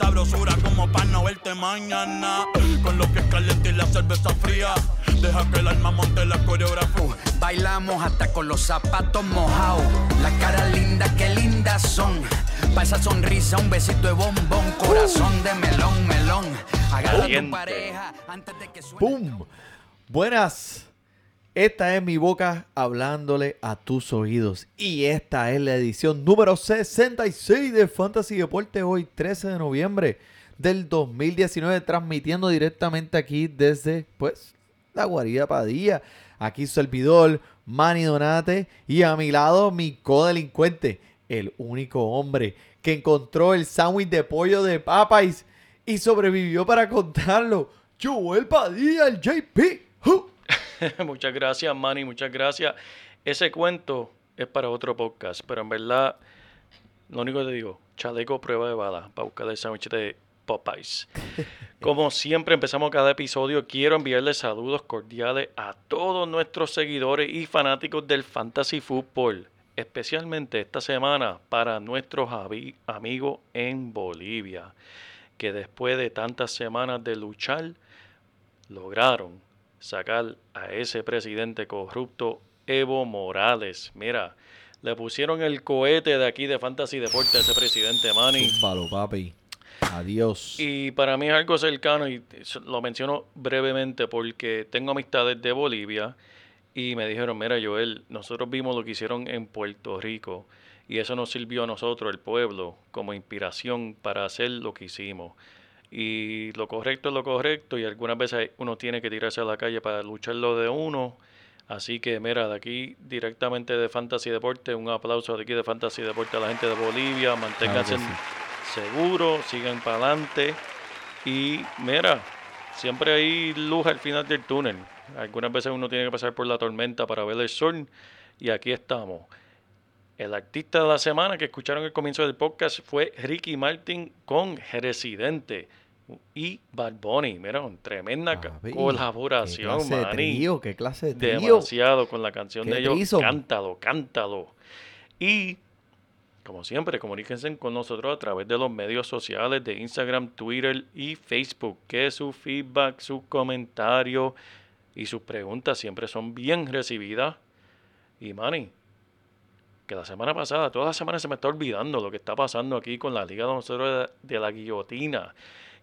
Sabrosura como para no verte mañana. Con lo que es caliente y la cerveza fría. Deja que el alma monte la coreografía. Uh, bailamos hasta con los zapatos mojados. La cara linda, qué lindas son. Pa' esa sonrisa, un besito de bombón. Corazón de melón, melón. Agarra tu pareja antes de que suene. ¡Pum! Buenas. Esta es mi boca hablándole a tus oídos. Y esta es la edición número 66 de Fantasy Deporte hoy, 13 de noviembre del 2019, transmitiendo directamente aquí desde, pues, la guarida Padilla. Aquí su servidor, Manny Donate, y a mi lado mi codelincuente, el único hombre que encontró el sándwich de pollo de Popeyes y sobrevivió para contarlo, Joel Padilla, el JP. muchas gracias, Manny, muchas gracias. Ese cuento es para otro podcast, pero en verdad, lo único que te digo, chaleco prueba de bala para buscar el sándwich de Popeyes. Como siempre empezamos cada episodio, quiero enviarles saludos cordiales a todos nuestros seguidores y fanáticos del Fantasy Football, especialmente esta semana para nuestros amigos en Bolivia, que después de tantas semanas de luchar, lograron sacar a ese presidente corrupto Evo Morales. Mira, le pusieron el cohete de aquí de Fantasy Deporte a ese presidente Manny. Palo, papi. Adiós. Y para mí es algo cercano y lo menciono brevemente porque tengo amistades de Bolivia y me dijeron, mira Joel, nosotros vimos lo que hicieron en Puerto Rico y eso nos sirvió a nosotros, el pueblo, como inspiración para hacer lo que hicimos. Y lo correcto es lo correcto y algunas veces uno tiene que tirarse a la calle para luchar lo de uno. Así que mira, de aquí directamente de Fantasy Deporte, un aplauso de aquí de Fantasy Deporte a la gente de Bolivia, manténganse seguros, sigan para adelante y mira, siempre hay luz al final del túnel. Algunas veces uno tiene que pasar por la tormenta para ver el sol y aquí estamos. El artista de la semana que escucharon el comienzo del podcast fue Ricky Martin con Residente y Bad Bunny. Mira, tremenda colaboración, ¿Qué clase de trío? ¿Qué clase de trío? Demasiado con la canción de ellos. Cántalo, cántalo. Y, como siempre, comuníquense con nosotros a través de los medios sociales de Instagram, Twitter y Facebook. Que su feedback, sus comentarios y sus preguntas siempre son bien recibidas. Y, Manny, que la semana pasada, toda la semana se me está olvidando lo que está pasando aquí con la Liga de nosotros de, la Guillotina,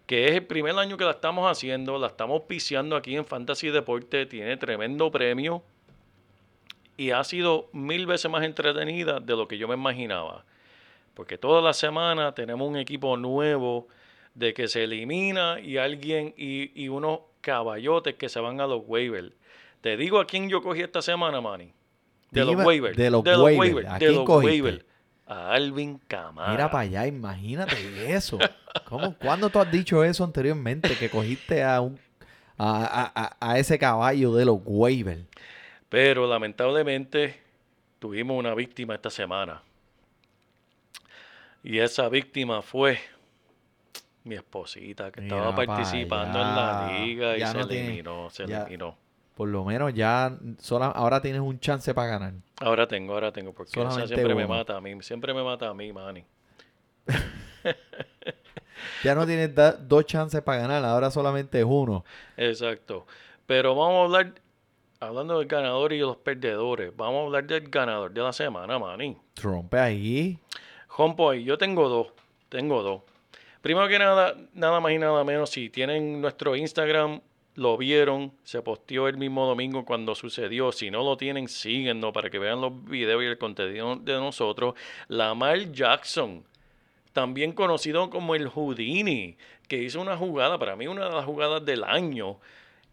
que es el primer año que la estamos haciendo, la estamos piseando aquí en Fantasy Deporte, tiene tremendo premio y ha sido mil veces más entretenida de lo que yo me imaginaba. Porque toda la semana tenemos un equipo nuevo de que se elimina y alguien y, y unos caballotes que se van a los waivers. Te digo a quién yo cogí esta semana, Manny. De los waivers. De los waivers. De los waivers. A Alvin Camara. Mira para allá, imagínate eso. ¿Cómo, ¿Cuándo tú has dicho eso anteriormente? Que cogiste a, un, a, a, a ese caballo de los waivers. Pero lamentablemente tuvimos una víctima esta semana. Y esa víctima fue mi esposita que estaba participando en la liga y se eliminó, se eliminó por lo menos ya ahora tienes un chance para ganar. Ahora tengo, ahora tengo, porque siempre me mata a mí, siempre me mata a mí, Manny. ya no tienes dos chances para ganar, ahora solamente es uno. Exacto. Pero vamos a hablar, hablando del ganador y de los perdedores, vamos a hablar del ganador de la semana, Manny. Trompe ahí. Rompo ahí, yo tengo dos, tengo dos. Primero que nada, nada más y nada menos, si tienen nuestro Instagram lo vieron, se posteó el mismo domingo cuando sucedió. Si no lo tienen, síguenos para que vean los videos y el contenido de nosotros. Lamar Jackson, también conocido como el Houdini, que hizo una jugada, para mí una de las jugadas del año,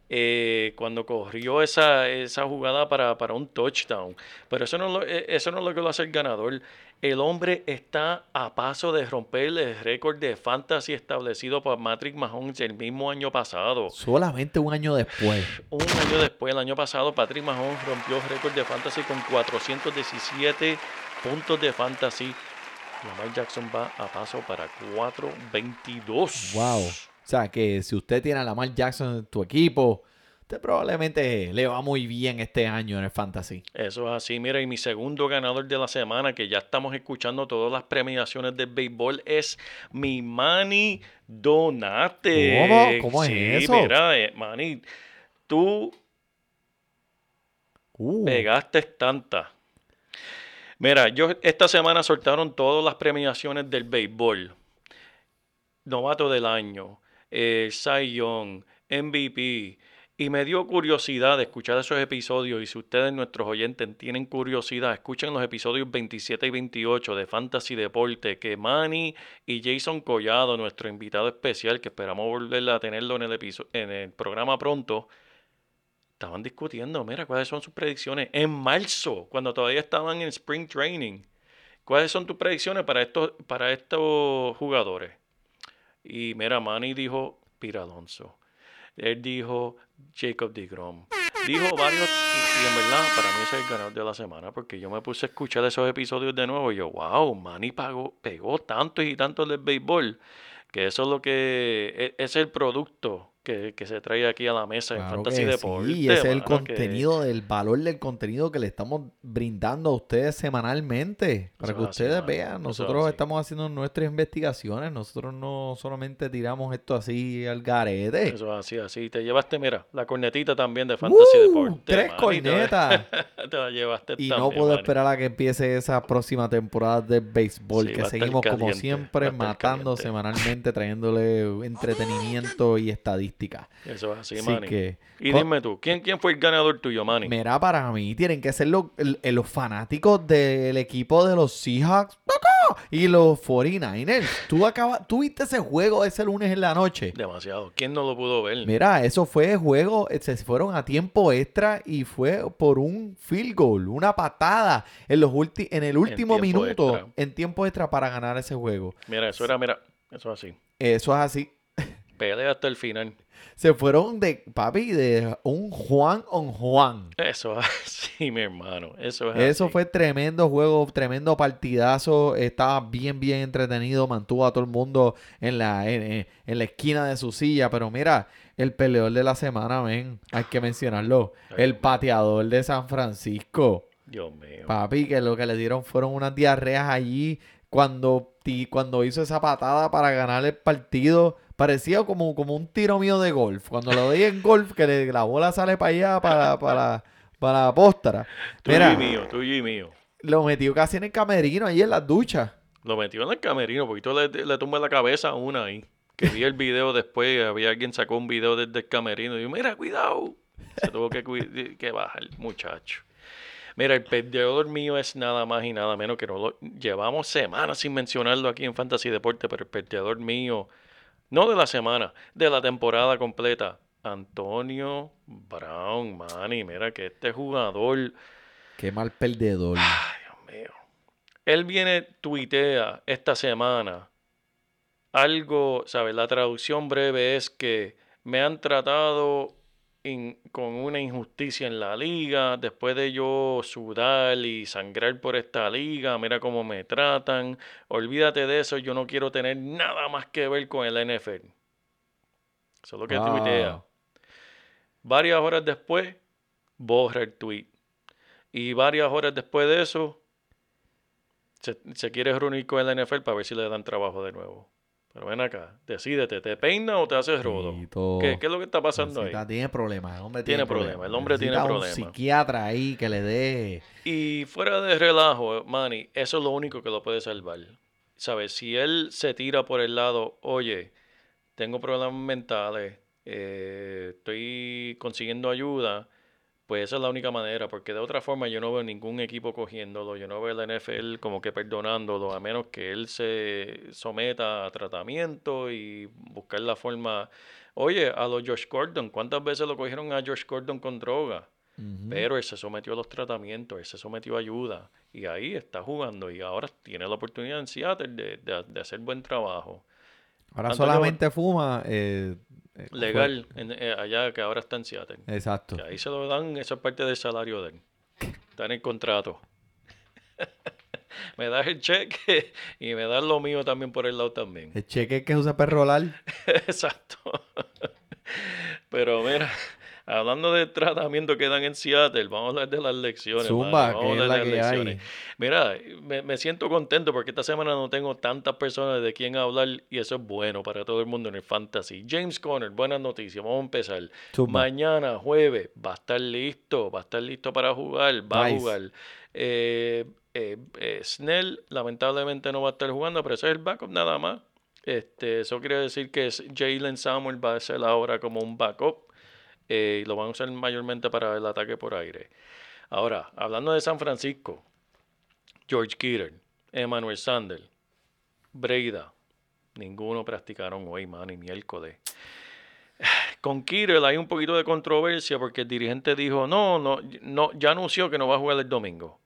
eh, cuando corrió esa, esa jugada para, para, un touchdown. Pero eso no, eh, eso no es lo que lo hace el ganador. El hombre está a paso de romper el récord de fantasy establecido por Patrick Mahomes el mismo año pasado. Solamente un año después. Un año después, el año pasado, Patrick Mahomes rompió el récord de fantasy con 417 puntos de fantasy. Lamar Jackson va a paso para 422. Wow. O sea, que si usted tiene a Lamar Jackson en tu equipo, usted probablemente le va muy bien este año en el fantasy. Eso es así. Mira, y mi segundo ganador de la semana, que ya estamos escuchando todas las premiaciones del béisbol, es mi Manny Donate. ¿Cómo? ¿Cómo es sí, eso? Mira, eh, Manny, tú Uh, pegaste tanta. Mira, yo esta semana soltaron todas las premiaciones del béisbol. Novato del año, eh, Cy Young, MVP. Y me dio curiosidad de escuchar esos episodios. Y si ustedes, nuestros oyentes, tienen curiosidad, escuchen los episodios 27 y 28 de Fantasy Deporte, que Manny y Jason Collado, nuestro invitado especial, que esperamos volver a tenerlo en el, en el programa pronto, estaban discutiendo, mira, cuáles son sus predicciones en marzo, cuando todavía estaban en Spring Training. ¿Cuáles son tus predicciones para estos, para estos jugadores? Y mira, Manny dijo Pira. Él dijo Jacob DeGrom. Dijo varios, y, en verdad, para mí ese es el ganador de la semana, porque yo me puse a escuchar esos episodios de nuevo y yo, wow, Manny pagó, pegó tantos y tantos del béisbol, que eso es lo que, e- es el producto que, que se trae aquí a la mesa en claro Fantasy que Deporte. sí, ese es el mano, que- contenido, del valor del contenido que le estamos brindando a ustedes semanalmente. Para Eso que así, ustedes vean, eso nosotros así. estamos haciendo nuestras investigaciones. Nosotros no solamente tiramos esto así al garete. Eso es así, así. Te llevaste, mira, la cornetita también de Fantasy ¡Uh! Deporte. Tres manito, ¿eh? cornetas. Te la llevaste Y también, no puedo esperar a que empiece esa próxima temporada de béisbol, Sí, que seguimos como siempre matando caliente. semanalmente, trayéndole entretenimiento y Eso es así, Así Manny. que, Y dime tú, ¿quién, ¿quién fue el ganador tuyo, Manny? mira, para mí tienen que ser los, los fanáticos del equipo de los Seahawks y los 49ers. ¿Tú, acabas, ¿Tú viste ese juego ese lunes en la noche? Demasiado. ¿Quién no lo pudo ver? Mira, eso fue juego, eh, se fueron a tiempo extra y fue por un field goal, una patada en los ulti- en el último minuto extra. en tiempo extra para ganar ese juego. Mira, eso era, mira, eso es así. Eso es así. Pelea hasta el final. Se fueron de, papi, de un Juan on Juan. Eso es así, mi hermano. Eso es Eso así. fue tremendo juego, tremendo partidazo. Estaba bien, bien entretenido. Mantuvo a todo el mundo en la, en, en- la esquina de su silla. Pero mira, el peleador de la semana, ven, hay que mencionarlo. Ay, El pateador de San Francisco. Dios mío. Papi, que lo que le dieron fueron unas diarreas allí cuando, cuando hizo esa patada para ganar el partido. Parecía como, como un tiro mío de golf. Cuando lo doy en golf, que le- la bola sale para allá, para, para, para la póstara. Tuyo y mío, tuyo y mío. lo metió casi en el camerino, ahí en las duchas. Lo metió en el camerino, porque le, le tumbé la cabeza a una ahí. Que vi el video después, había alguien sacó un video desde el camerino y dijo, mira, cuidado. Se tuvo que, que bajar, muchacho. Mira, el perdedor mío es nada más y nada menos que no lo llevamos semanas sin mencionarlo aquí en Fantasy Deporte, pero el perdedor mío, no de la semana, de la temporada completa, Antonio Brown, Manny, mira que este jugador Qué mal perdedor. Ay, Dios mío. Él viene, tuitea esta semana algo, ¿sabes? La traducción breve es que me han tratado in- con una injusticia en la liga, después de yo sudar y sangrar por esta liga, mira cómo me tratan, olvídate de eso, yo no quiero tener nada más que ver con el NFL. Eso es lo que Wow. tuitea. Varias horas después, borra el tweet. Y varias horas después de eso, se, se quiere reunir con el NFL para ver si le dan trabajo de nuevo. Pero ven acá, decídete, ¿te peina o te haces rodo? ¿Qué, qué es lo que está pasando ahí? Tiene problemas, el hombre Tiene tiene, problema, problemas. el hombre tiene Necesita problema. Un psiquiatra ahí que le dé. Y fuera de relajo, Manny, eso es lo único que lo puede salvar. ¿Sabes? Si él se tira por el lado, oye, tengo problemas mentales, eh, estoy consiguiendo ayuda, pues esa es la única manera, porque de otra forma yo no veo ningún equipo cogiéndolo, yo no veo la NFL como que perdonándolo, a menos que él se someta a tratamiento y buscar la forma. Oye, a los Josh Gordon, ¿cuántas veces lo cogieron a Josh Gordon con droga? Pero él se sometió a los tratamientos, él se sometió a ayuda y ahí está jugando y ahora tiene la oportunidad en Seattle de, de, de hacer buen trabajo. Ahora solamente fuma eh, eh, legal en, eh, allá que ahora está en Seattle. Exacto. Que ahí se lo dan, esa parte del salario de él. Está en el contrato. me das el cheque y me das lo mío también por el lado también. El cheque que usa perrolar. Exacto. Pero mira, hablando de tratamiento que dan en Seattle, vamos a hablar de las lecciones. Zumba, que es la que hay. Mira, me, me, siento contento porque esta semana no tengo tantas personas de quien hablar y eso es bueno para todo el mundo en el fantasy. James Conner, buenas noticias, vamos a empezar. Mañana, jueves, va a estar listo, va a estar listo para jugar, va a jugar. Eh, eh, eh, Snell lamentablemente no va a estar jugando, pero ese es el backup nada más. Este, eso quiere decir que Jalen Samuel va a ser ahora como un backup eh, y lo van a usar mayormente para el ataque por aire. Ahora, hablando de San Francisco, George Kittle, Emmanuel Sandel, Breida, ninguno practicaron hoy, man, ni miércoles. Con Kittle hay un poquito de controversia porque el dirigente dijo, no, no, no, ya anunció que no va a jugar el domingo.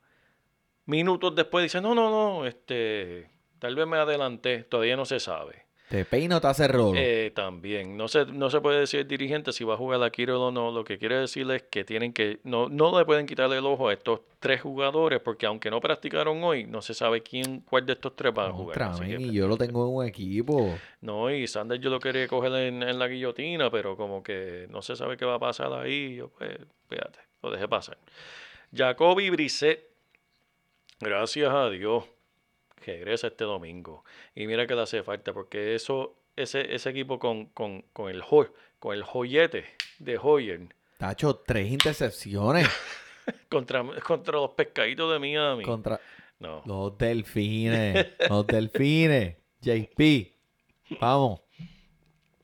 Minutos después dice, no, no, no, este, tal vez me adelanté, todavía no se sabe. ¿Te peino o te hace rolo? Eh, también. No se, no se puede decir el dirigente si va a jugar a Kiro o no. Lo que quiere decir es que tienen que. No, no le pueden quitarle el ojo a estos tres jugadores porque aunque no practicaron hoy, no se sabe quién, cuál de estos tres va a jugar. y yo lo tengo en un equipo. No, y Sanders yo lo quería coger en, la guillotina, pero como que no se sabe qué va a pasar ahí. Yo, pues, fíjate, lo dejé pasar. Jacoby Brissett. Gracias a Dios regresa este domingo. Y mira que le hace falta, porque eso, ese, ese equipo con, con, con el con el joyete de Hoyer. Tacho, tres intercepciones. contra, contra los pescaditos de Miami. Contra los delfines. los delfines. JP. Vamos.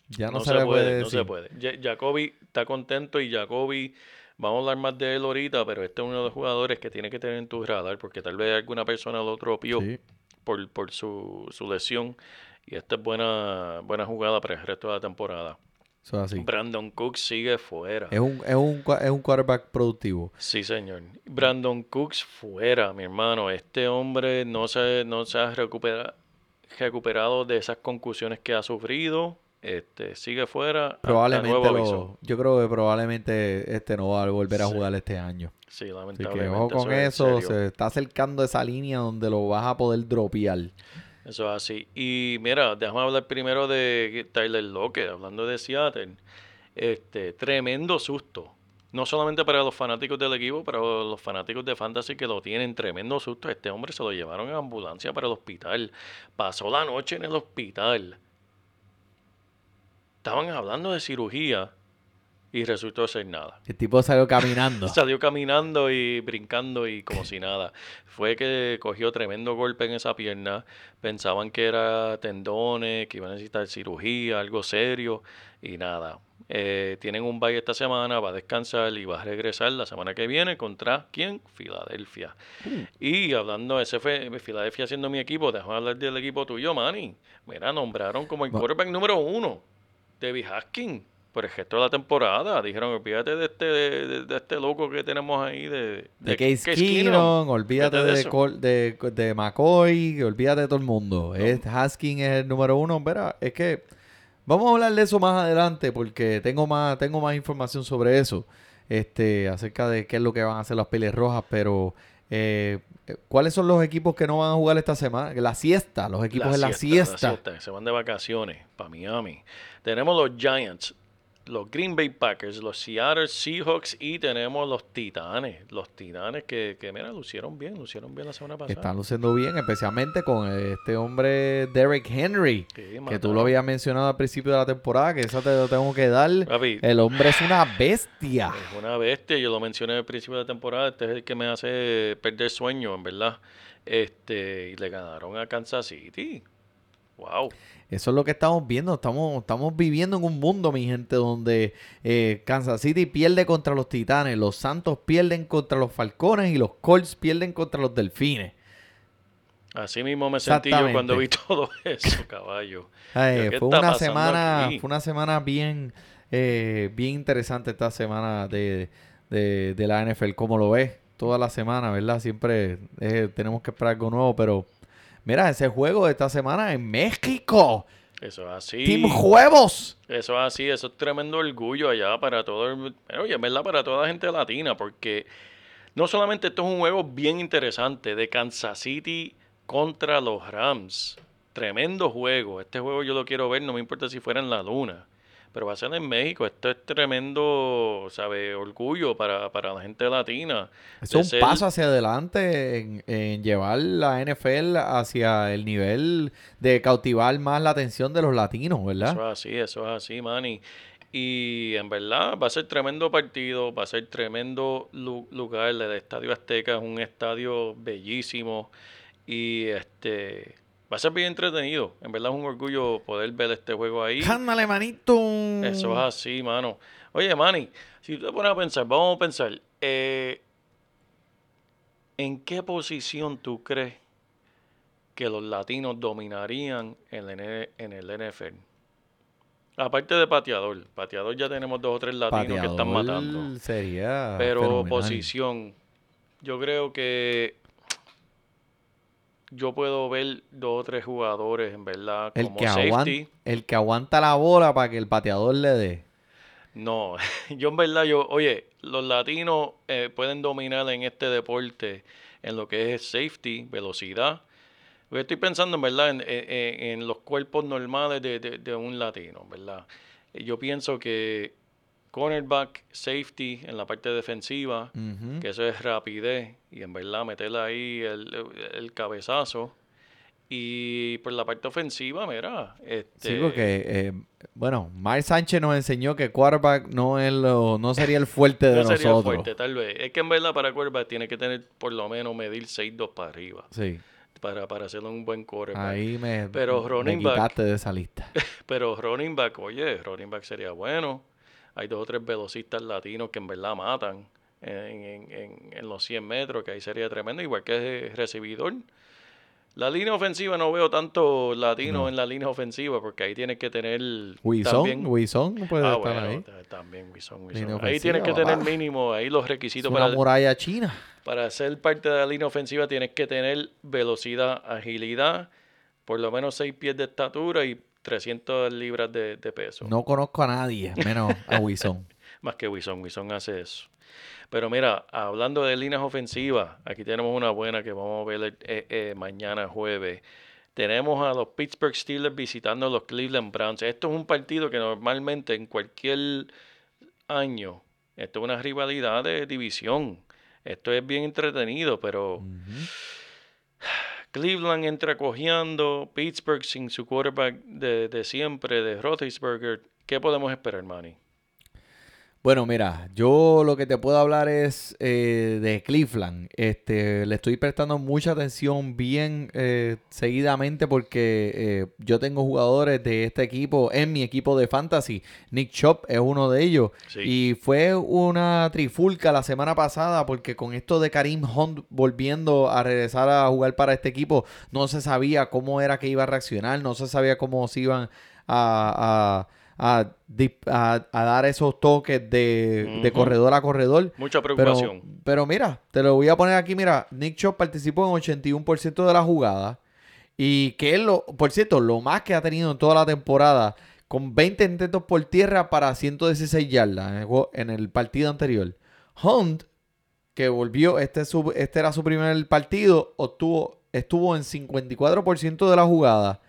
Ya no, se, puede, No se puede. Jacoby está contento y Jacoby Vamos a hablar más de él ahorita, pero este es uno de los jugadores que tiene que tener en tu radar porque tal vez alguna persona lo tropió por, por su, su, lesión. Y esta es buena, buena jugada para el resto de la temporada. Brandon Cooks sigue fuera. Es un, es, un, es un quarterback productivo. Sí, señor. Brandon Cooks fuera, mi hermano. Este hombre no se, no se ha recuperado, recuperado de esas concusiones que ha sufrido. Este, sigue fuera. Probablemente lo, yo creo que probablemente este no va a volver a jugar este año. Sí, lamentablemente. ojo con eso, se está acercando esa línea donde lo vas a poder dropear. Eso es así. Y mira, déjame hablar primero de Tyler Lockett, hablando de Seattle. Este, tremendo susto. No solamente para los fanáticos del equipo, para los fanáticos de Fantasy que lo tienen tremendo susto. Este hombre se lo llevaron en ambulancia para el hospital. Pasó la noche en el hospital estaban hablando de cirugía y resultó ser nada. El tipo salió caminando. salió caminando y brincando y como si nada. Fue que cogió tremendo golpe en esa pierna. Pensaban que era tendones, que iba a necesitar cirugía, algo serio y nada. Eh, tienen un bye esta semana, va a descansar y va a regresar la semana que viene contra quién? Filadelfia. Mm. Y hablando de ese fue Filadelfia siendo mi equipo, déjame hablar del equipo tuyo, Manny. Mira, nombraron como el quarterback número uno David Haskins por el gesto de la temporada. Dijeron, olvídate de este, de, este loco que tenemos ahí de, de, Case, Keenum, olvídate de, de, McCoy, olvídate de todo el mundo. Haskins es el número uno. Verá, es que vamos a hablar de eso más adelante porque tengo más, tengo más información sobre eso. Este, acerca de qué es lo que van a hacer las peles rojas, pero eh, ¿Cuáles son los equipos que no van a jugar esta semana? La siesta, los equipos en la siesta. Se van de vacaciones para Miami. Tenemos los Giants, los Green Bay Packers, los Seattle Seahawks y tenemos los Titanes. Los Titanes que, que mira, lucieron bien, lucieron bien la semana pasada. Están luciendo bien, especialmente con este hombre Derek Henry, que tú lo habías mencionado al principio de la temporada, que eso te lo tengo que dar. el hombre es una bestia. Es una bestia, yo lo mencioné al principio de la temporada, este es el que me hace perder sueño, en verdad. Este, y le ganaron a Kansas City. Wow. Eso es lo que estamos viendo. Estamos, estamos viviendo en un mundo, mi gente, donde eh, Kansas City pierde contra los Titanes, los Santos pierden contra los Falcones y los Colts pierden contra los Delfines. Así mismo me sentí yo cuando vi todo eso, caballo. fue una semana, fue una semana bien, eh, bien interesante esta semana de, la NFL. Como lo ves, toda la semana, ¿verdad? Siempre eh, tenemos que esperar algo nuevo, pero Mira, ese juego de esta semana en México. Eso es así. Team Juegos. Eso es así, eso es tremendo orgullo allá para todo el, oye, es verdad para toda la gente latina, porque no solamente esto es un juego bien interesante de Kansas City contra los Rams. Tremendo juego. Este juego yo lo quiero ver, no me importa si fuera en la luna pero va a ser en México. Esto es tremendo, ¿sabe? Orgullo para, la gente latina. Es un paso hacia adelante en, llevar la NFL hacia el nivel de cautivar más la atención de los latinos, ¿verdad? Eso es así, eso es así, Manny. Y en verdad va a ser tremendo partido, va a ser tremendo lugar. El Estadio Azteca es un estadio bellísimo. Y este Va a ser bien entretenido. En verdad es un orgullo poder ver este juego ahí. ¡Cándale, manito! Eso es así, mano. Oye, Manny, si tú te pones a pensar, vamos a pensar, eh, ¿en qué posición tú crees que los latinos dominarían en el, en el NFL? Aparte de pateador, pateador ya tenemos dos o tres latinos que están matando. Sería. Pero posición, yo creo que yo puedo ver dos o tres jugadores, en verdad, el como que safety. Aguanta, el que aguanta la bola para que el pateador le dé. No, yo en verdad, yo, oye, los latinos eh, pueden dominar en este deporte en lo que es safety, velocidad. estoy pensando, en verdad, en, los cuerpos normales de, de, un latino, ¿verdad? Yo pienso que cornerback, safety en la parte defensiva, que eso es rapidez y en verdad meterle ahí el, cabezazo. Y por la parte ofensiva, mira. Este... Sí, porque, eh, bueno, Mike Sánchez nos enseñó que quarterback no es lo, no sería el fuerte de no nosotros. Sería el fuerte, tal vez. Es que en verdad para quarterback tiene que tener por lo menos medir 6-2 para arriba. Sí. Para, para hacerlo un buen quarterback. Ahí me, pero running back, de esa lista. pero running back, oye, running back sería bueno hay dos o tres velocistas latinos que en verdad matan en, los 100 metros, que ahí sería tremendo, igual que es recibidor. La línea ofensiva no veo tanto latino en la línea ofensiva porque ahí tienes que tener Wison, Wison puede ah, estar ahí. También Wison, Ahí tienes que tener mínimo ahí los requisitos para una muralla china. Para ser parte de la línea ofensiva tienes que tener velocidad, agilidad, por lo menos 6 pies de estatura y 300 libras de, peso. No conozco a nadie, menos a Wison. Más que Wison, Wison hace eso. Pero mira, hablando de líneas ofensivas, aquí tenemos una buena que vamos a ver eh, eh, mañana jueves. Tenemos a los Pittsburgh Steelers visitando a los Cleveland Browns. Esto es un partido que normalmente en cualquier año, esto es una rivalidad de división. Esto es bien entretenido, pero... Cleveland entra cojeando, Pittsburgh sin su quarterback de, de siempre, de Roethlisberger. ¿Qué podemos esperar, Manny? Bueno, mira, yo lo que te puedo hablar es eh, de Cleveland. Este, le estoy prestando mucha atención bien eh, seguidamente porque eh, yo tengo jugadores de este equipo en mi equipo de fantasy. Nick Chop es uno de ellos. Y fue una trifulca la semana pasada porque con esto de Karim Hunt volviendo a regresar a jugar para este equipo, no se sabía cómo era que iba a reaccionar, no se sabía cómo se iban a a, dar esos toques de, corredor a corredor. Mucha preocupación. Pero, mira, te lo voy a poner aquí, mira, Nick Chop participó en 81% de la jugada y que es lo, por cierto, lo más que ha tenido en toda la temporada, con 20 intentos por tierra para 116 yardas en el, partido anterior. Hunt, que volvió, este, este era su primer partido, obtuvo, estuvo en 54% de la jugada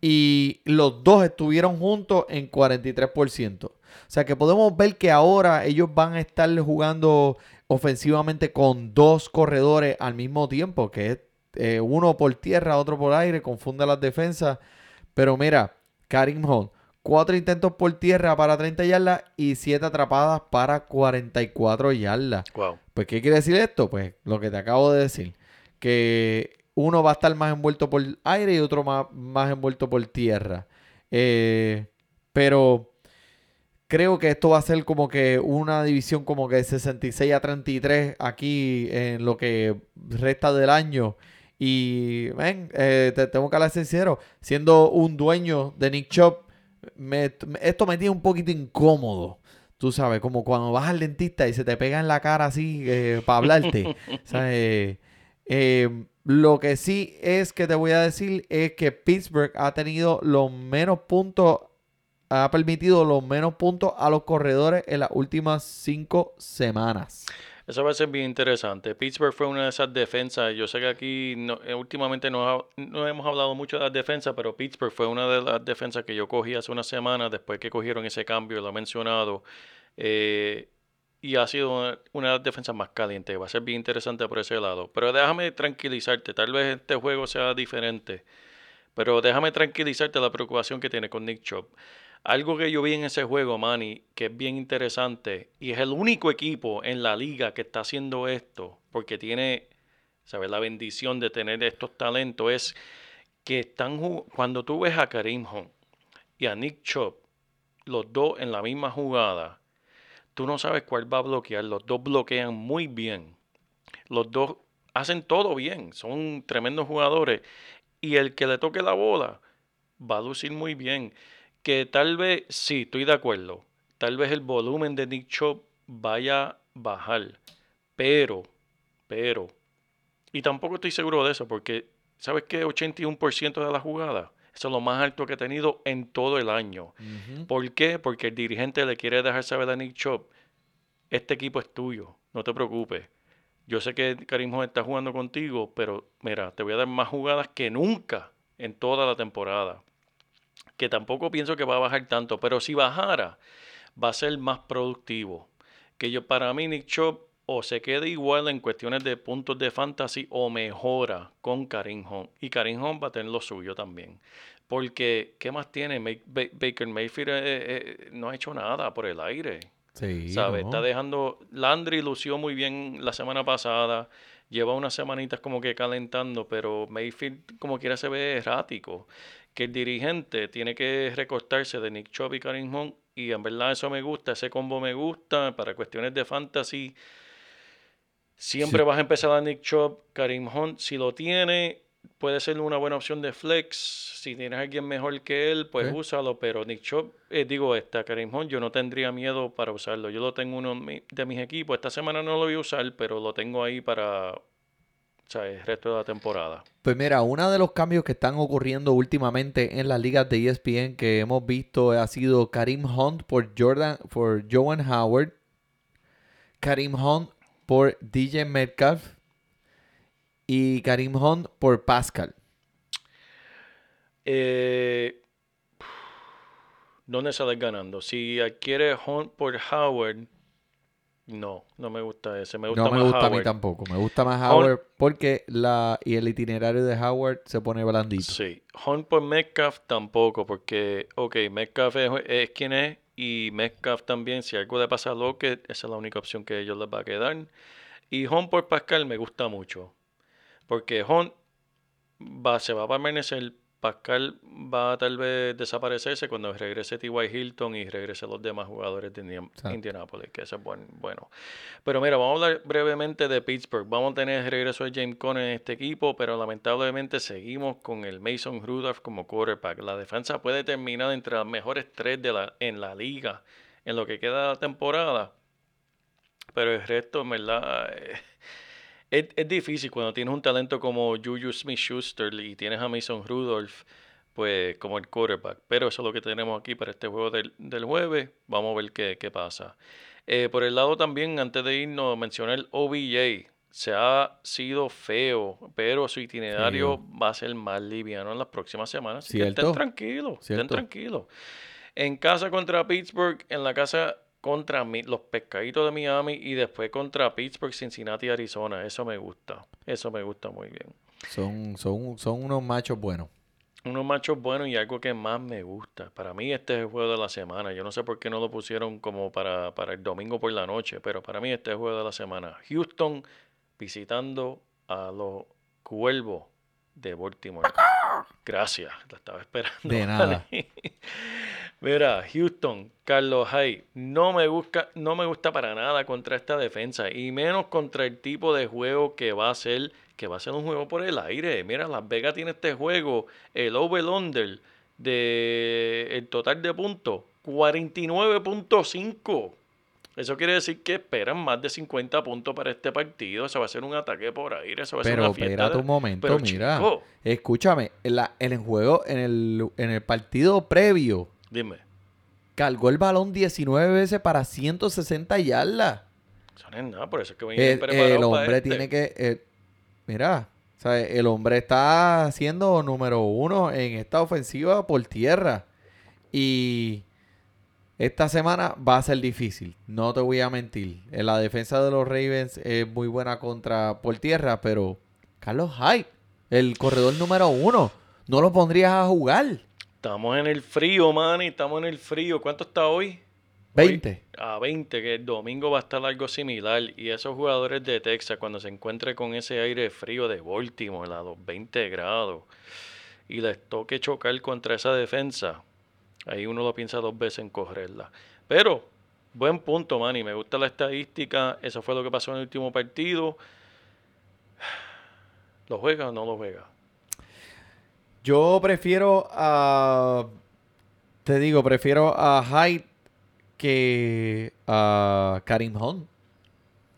y los dos estuvieron juntos en 43%. O sea que podemos ver que ahora ellos van a estar jugando ofensivamente con dos corredores al mismo tiempo, que es eh, uno por tierra, otro por aire, confunde las defensas. Pero mira, Karim Hunt, cuatro intentos por tierra para 30 yardas y siete atrapadas para 44 yardas. Wow. Pues, ¿qué quiere decir esto? Pues lo que te acabo de decir, que uno va a estar más envuelto por aire y otro más, más envuelto por tierra. Eh, pero creo que esto va a ser como que una división como que 66 a 33 aquí en lo que resta del año. Y, ven, eh, te tengo que hablar sincero, siendo un dueño de Nick Chop, esto me tiene un poquito incómodo. Tú sabes, como cuando vas al dentista y se te pega en la cara así eh, para hablarte. Eh, lo que sí es que te voy a decir es que Pittsburgh ha tenido los menos puntos, ha permitido los menos puntos a los corredores en las últimas cinco semanas. Eso va a ser bien interesante. Pittsburgh fue una de esas defensas. Yo sé que aquí eh, últimamente no, hemos hablado mucho de las defensas, pero Pittsburgh fue una de las defensas que yo cogí hace una semana después que cogieron ese cambio, lo he mencionado. Eh, y ha sido una, de las defensas más calientes. Va a ser bien interesante por ese lado. Pero déjame tranquilizarte. Tal vez este juego sea diferente. Pero déjame tranquilizarte la preocupación que tiene con Nick Chop. Algo que yo vi en ese juego, Manny, que es bien interesante, y es el único equipo en la liga que está haciendo esto, porque tiene, ¿sabes? La bendición de tener estos talentos, es que están cuando tú ves a Karim Hunt y a Nick Chop, los dos en la misma jugada, tú no sabes cuál va a bloquear, los dos bloquean muy bien, los dos hacen todo bien, son tremendos jugadores, y el que le toque la bola va a lucir muy bien que tal vez, sí, estoy de acuerdo, tal vez el volumen de Nick Chop vaya a bajar, pero, pero, y tampoco estoy seguro de eso, porque, ¿sabes qué? 81% de la jugada. Eso es lo más alto que he tenido en todo el año. ¿Por qué? Porque el dirigente le quiere dejar saber a Nick Chop, este equipo es tuyo, no te preocupes. Yo sé que Karim está jugando contigo, pero mira, te voy a dar más jugadas que nunca en toda la temporada que tampoco pienso que va a bajar tanto, pero si bajara, va a ser más productivo. Que yo, para mí, Nick Chop o se queda igual en cuestiones de puntos de fantasy o mejora con Karim Hunt. Y Karim Hunt va a tener lo suyo también. Porque, ¿qué más tiene? Baker Mayfield eh, eh, no ha hecho nada por el aire. Sí, ¿Sabe? Está dejando. Landry lució muy bien la semana pasada. Lleva unas semanitas como que calentando, pero Mayfield como quiera se ve errático que el dirigente tiene que recortarse de Nick Chubb y Karim Hunt y en verdad eso me gusta, ese combo me gusta para cuestiones de fantasy. Siempre vas a empezar a Nick Chubb, Karim Hunt, si lo tiene, puede ser una buena opción de flex. Si tienes a alguien mejor que él, pues úsalo. Pero Nick Chubb, eh, digo, esta Karim Hunt, yo no tendría miedo para usarlo. Yo lo tengo uno de mis equipos. Esta semana no lo voy a usar, pero lo tengo ahí para o sea, el resto de la temporada. Pues mira, uno de los cambios que están ocurriendo últimamente en las ligas de ESPN que hemos visto ha sido Karim Hunt por Jordan, por Joan Howard, Karim Hunt por DJ Metcalf y Karim Hunt por Pascal. Eh, ¿Dónde sales ganando? Si adquiere Hunt por Howard, no, no me gusta ese. Me gusta no me gusta a mí tampoco. Me gusta más Howard porque la y el itinerario de Howard se pone blandito. Sí. Hunt por Metcalf tampoco porque, ok, Metcalf es, quien es y Metcalf también, si algo le pasa a Locke, esa es la única opción que ellos les va a quedar. Y Hunt por Pascal me gusta mucho porque Hunt va, se va a permanecer Pascal va a tal vez desaparecerse cuando regrese T.Y. Hilton y regrese los demás jugadores de Indianapolis, que eso es bueno. Pero mira, vamos a hablar brevemente de Pittsburgh. Vamos a tener el regreso de James Conner en este equipo, pero lamentablemente seguimos con el Mason Rudolph como quarterback. La defensa puede terminar entre las mejores tres de la, en la liga en lo que queda de la temporada, pero el resto, en verdad... Eh, es, es, difícil cuando tienes un talento como Juju Smith Schuster y tienes a Mason Rudolph, pues como el quarterback. Pero eso es lo que tenemos aquí para este juego del, del jueves. Vamos a ver qué, qué pasa. Eh, por el lado también, antes de irnos, mencioné el OBJ. Se ha sido feo, pero su itinerario va a ser más liviano en las próximas semanas. Así que estén tranquilos, estén tranquilos. En casa contra Pittsburgh, en la casa contra los pescaditos de Miami y después contra Pittsburgh, Cincinnati, Arizona. Eso me gusta. Eso me gusta muy bien. Son, son, son unos machos buenos. Unos machos buenos y algo que más me gusta. Para mí este es el juego de la semana. Yo no sé por qué no lo pusieron como para, para el domingo por la noche, pero para mí este es el juego de la semana. Houston visitando a los Cuervos de Baltimore. Gracias, la estaba esperando. De nada. Mira, Houston, Carlos Hay, no me gusta, no me gusta para nada contra esta defensa y menos contra el tipo de juego que va a ser, que va a ser un juego por el aire. Mira, Las Vegas tiene este juego, el over-under de el total de puntos, 49.5. Eso quiere decir que esperan más de 50 puntos para este partido. Eso va a ser un ataque por aire. Eso va a ser Pero una fiesta. espérate un momento, Pero, mira. chico, Escúchame, en, la- en el juego, en el, en el partido previo, dime, cargó el balón 19 veces para 160 yardas. eso no es nada. Por eso es que El, vienen preparados el para hombre este. tiene que. eh, mira, ¿sabes? el hombre está siendo número uno en esta ofensiva por tierra. Y esta semana va a ser difícil. No te voy a mentir. En la defensa de los Ravens es muy buena contra por tierra, pero Carlos Hyde, el corredor número uno, no lo pondrías a jugar. Estamos en el frío, man. y Estamos en el frío. ¿Cuánto está hoy? 20. Hoy a 20, que el domingo va a estar algo similar. Y esos jugadores de Texas, cuando se encuentren con ese aire frío de Baltimore, a los 20 grados, y les toque chocar contra esa defensa, ahí uno lo piensa dos veces en correrla. Pero, buen punto, Manny. Me gusta la estadística. Eso fue lo que pasó en el último partido. ¿Lo juega o no lo juega? Yo prefiero a. Te digo, prefiero a Hyde que a Karim Hunt.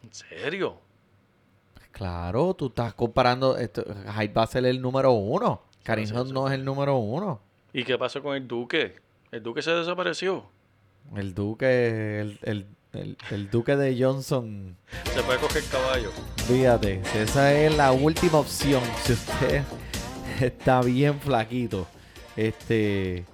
¿En serio? Claro, tú estás comparando. Esto, Hyde va a ser el número uno. Karim Hunt no es el número uno. ¿Y qué pasó con el Duque? El Duque se desapareció. El duque, el, el- el- el duque de Johnson. Se puede coger caballo. Fíjate, esa es la última opción. Si usted está bien flaquito, este,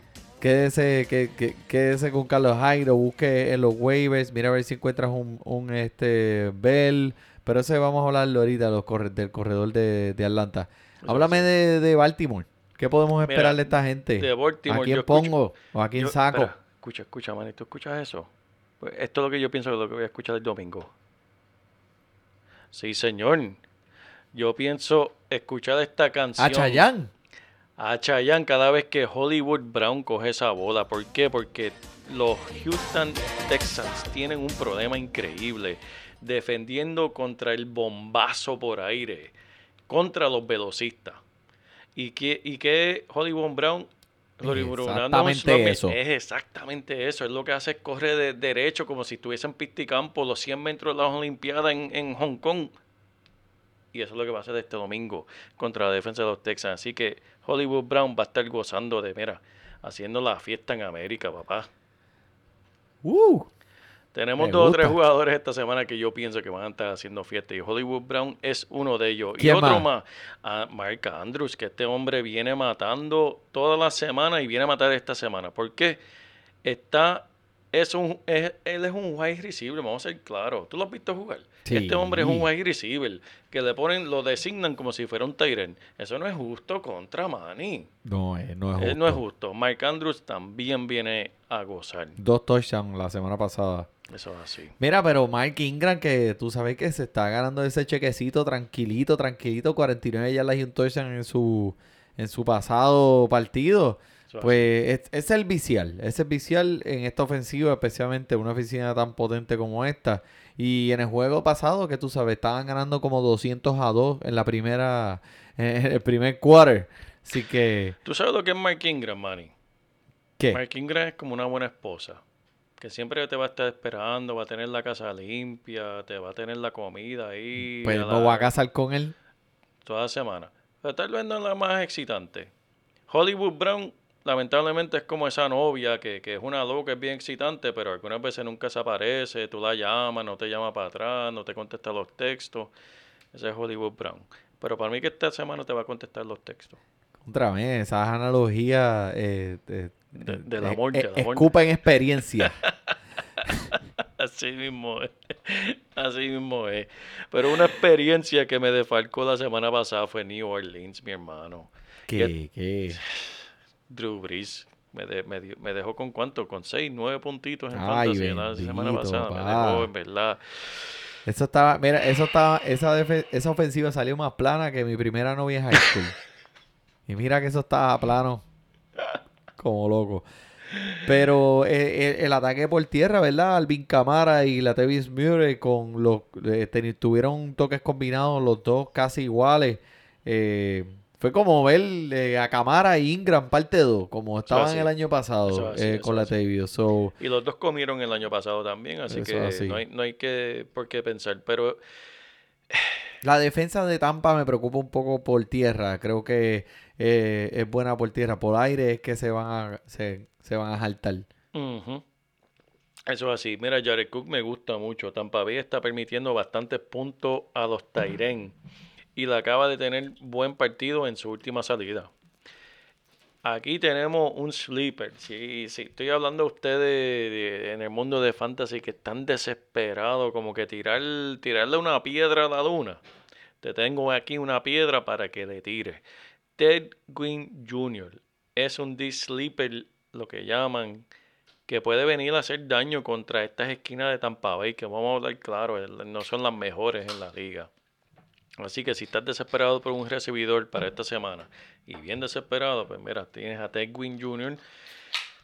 quédese, que, quédese con Carlos Hyde o busque en los waivers. Mira a ver si encuentras un, un este, Bell. Pero ese vamos a hablarlo ahorita los corre- del corredor de, de Atlanta. Háblame de, de Baltimore. ¿Qué podemos Mira, esperar de esta gente? de Baltimore, ¿A quién escucho- pongo? ¿O a quién Yo- saco? espera, escucha, escucha, man. ¿Tú escuchas eso? Pues esto es lo que yo pienso que es lo que voy a escuchar el domingo. Sí, señor. Yo pienso escuchar esta canción. A Chayanne. a Chayanne cada vez que Hollywood Brown coge esa bola. ¿Por qué? Porque los Houston Texans tienen un problema increíble defendiendo contra el bombazo por aire, contra los velocistas. ¿Y qué, y qué Hollywood Brown? Hollywood Brown no es eso. Es exactamente eso. Es lo que hace es correr de derecho como si estuviese en Pisticampo los 100 metros de las Olimpiadas en, en Hong Kong. Y eso es lo que va a hacer este domingo contra la defensa de los Texans. Así que Hollywood Brown va a estar gozando de, mira, haciendo la fiesta en América, papá. Uh, Tenemos Me dos o tres jugadores esta semana que yo pienso que van a estar haciendo fiesta y Hollywood Brown es uno de ellos. Y ¿Quién otro más? a Mark Andrews, que este hombre viene matando toda la semana y viene a matar esta semana. ¿Por qué? Está, es un, es- él es un wide receiver, vamos a ser claros. ¿Tú lo has visto jugar? Sí. Este hombre es un wide receiver que le ponen, lo designan como si fuera un Tyrant. Eso no es justo contra Manny. no, es, no es Eh, justo. No es justo. Mark Andrews también viene a gozar. Dos touchdowns la semana pasada. Eso es así. Mira, pero Mike Ingram, que tú sabes que se está ganando ese chequecito tranquilito, tranquilito, 49 yardas y un touchdown en su, en su pasado partido. Eso Pues es, es el vicial, es el vicial en esta ofensiva, especialmente una oficina tan potente como esta. Y en el juego pasado, que tú sabes, estaban ganando como 200 a 2 en la primera, en el primer quarter. Así que, ¿Tú sabes lo que es Mark Ingram, Manny? ¿qué? Mark Ingram es como una buena esposa. Que siempre te va a estar esperando, va a tener la casa limpia, te va a tener la comida ahí. Pues no voy a casar con él. Toda la semana. Pero tal vez no es la más excitante. Hollywood Brown, lamentablemente, es como esa novia que, que es una loca, es bien excitante, pero algunas veces nunca se aparece, tú la llamas, no te llama para atrás, no te contesta los textos. Ese es Hollywood Brown. Pero para mí que esta semana te va a contestar los textos. Otra vez, esas analogías eh, eh, De- eh, del eh, amor, eh, del amor. escupen experiencia. Así mismo es. Así mismo es. Pero una experiencia que me defalcó la semana pasada fue New Orleans, mi hermano. ¿Qué? ¿Qué? Drew Brees me, de- me, me dejó con cuánto, con seis, nueve puntitos en Ay, fantasy la semana pasada. Me papá. dejó, en verdad. Eso estaba, mira, eso estaba, esa, esa ofensiva salió más plana que mi primera novia en high school. Y mira que eso estaba plano. Como loco. Pero eh, el, el ataque por tierra, ¿verdad? Alvin Camara y la Tevis Murray con los eh, tuvieron toques combinados los dos casi iguales. Eh, fue como ver eh, a Camara y Ingram parte 2, como estaban así. el año pasado así, eh, con la. Tevis. So, Y los dos comieron el año pasado también, así que así. No, hay, no hay que por qué pensar. Pero La defensa de Tampa me preocupa un poco por tierra. Creo que eh, es buena por tierra. Por aire es que se van a, se, se van a jaltar. Ujú. Eso es así. Mira, Jared Cook me gusta mucho. Tampa Bay está permitiendo bastantes puntos a los Tyren y le acaba de tener buen partido en su última salida. Aquí tenemos un sleeper. Sí, sí. Estoy hablando a ustedes de- en el mundo de fantasy que están desesperados, como que tirar, tirarle una piedra a la luna. Te tengo aquí una piedra para que le tire. Ted Gwynn Jr. es un D-sleeper, lo que llaman, que puede venir a hacer daño contra estas esquinas de Tampa Bay, que vamos a hablar claro, el- no son las mejores en la liga. Así que si estás desesperado por un recibidor para esta semana y bien desesperado, pues mira, tienes a Ted Gwynn Jr.,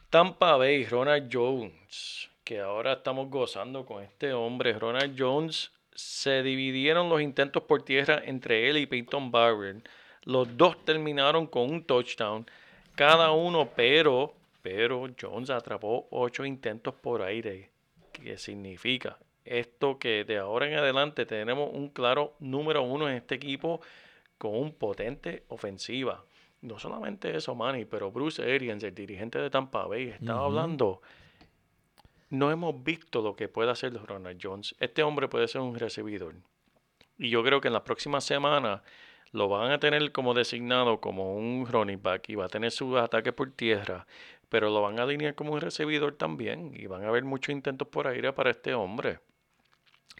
Tampa Bay, Ronald Jones, que ahora estamos gozando con este hombre. Ronald Jones se dividieron los intentos por tierra entre él y Peyton Barber. Los dos terminaron con un touchdown cada uno, pero, pero Jones atrapó ocho intentos por aire. ¿Qué significa? Esto que de ahora en adelante tenemos un claro número uno en este equipo con un potente ofensiva. No solamente eso, Manny, pero Bruce Arians, el dirigente de Tampa Bay, estaba hablando. No hemos visto lo que puede hacer Ronald Jones. Este hombre puede ser un recibidor. Y yo creo que en las próximas semanas lo van a tener como designado como un running back y va a tener sus ataques por tierra, pero lo van a alinear como un recibidor también y van a haber muchos intentos por aire para este hombre,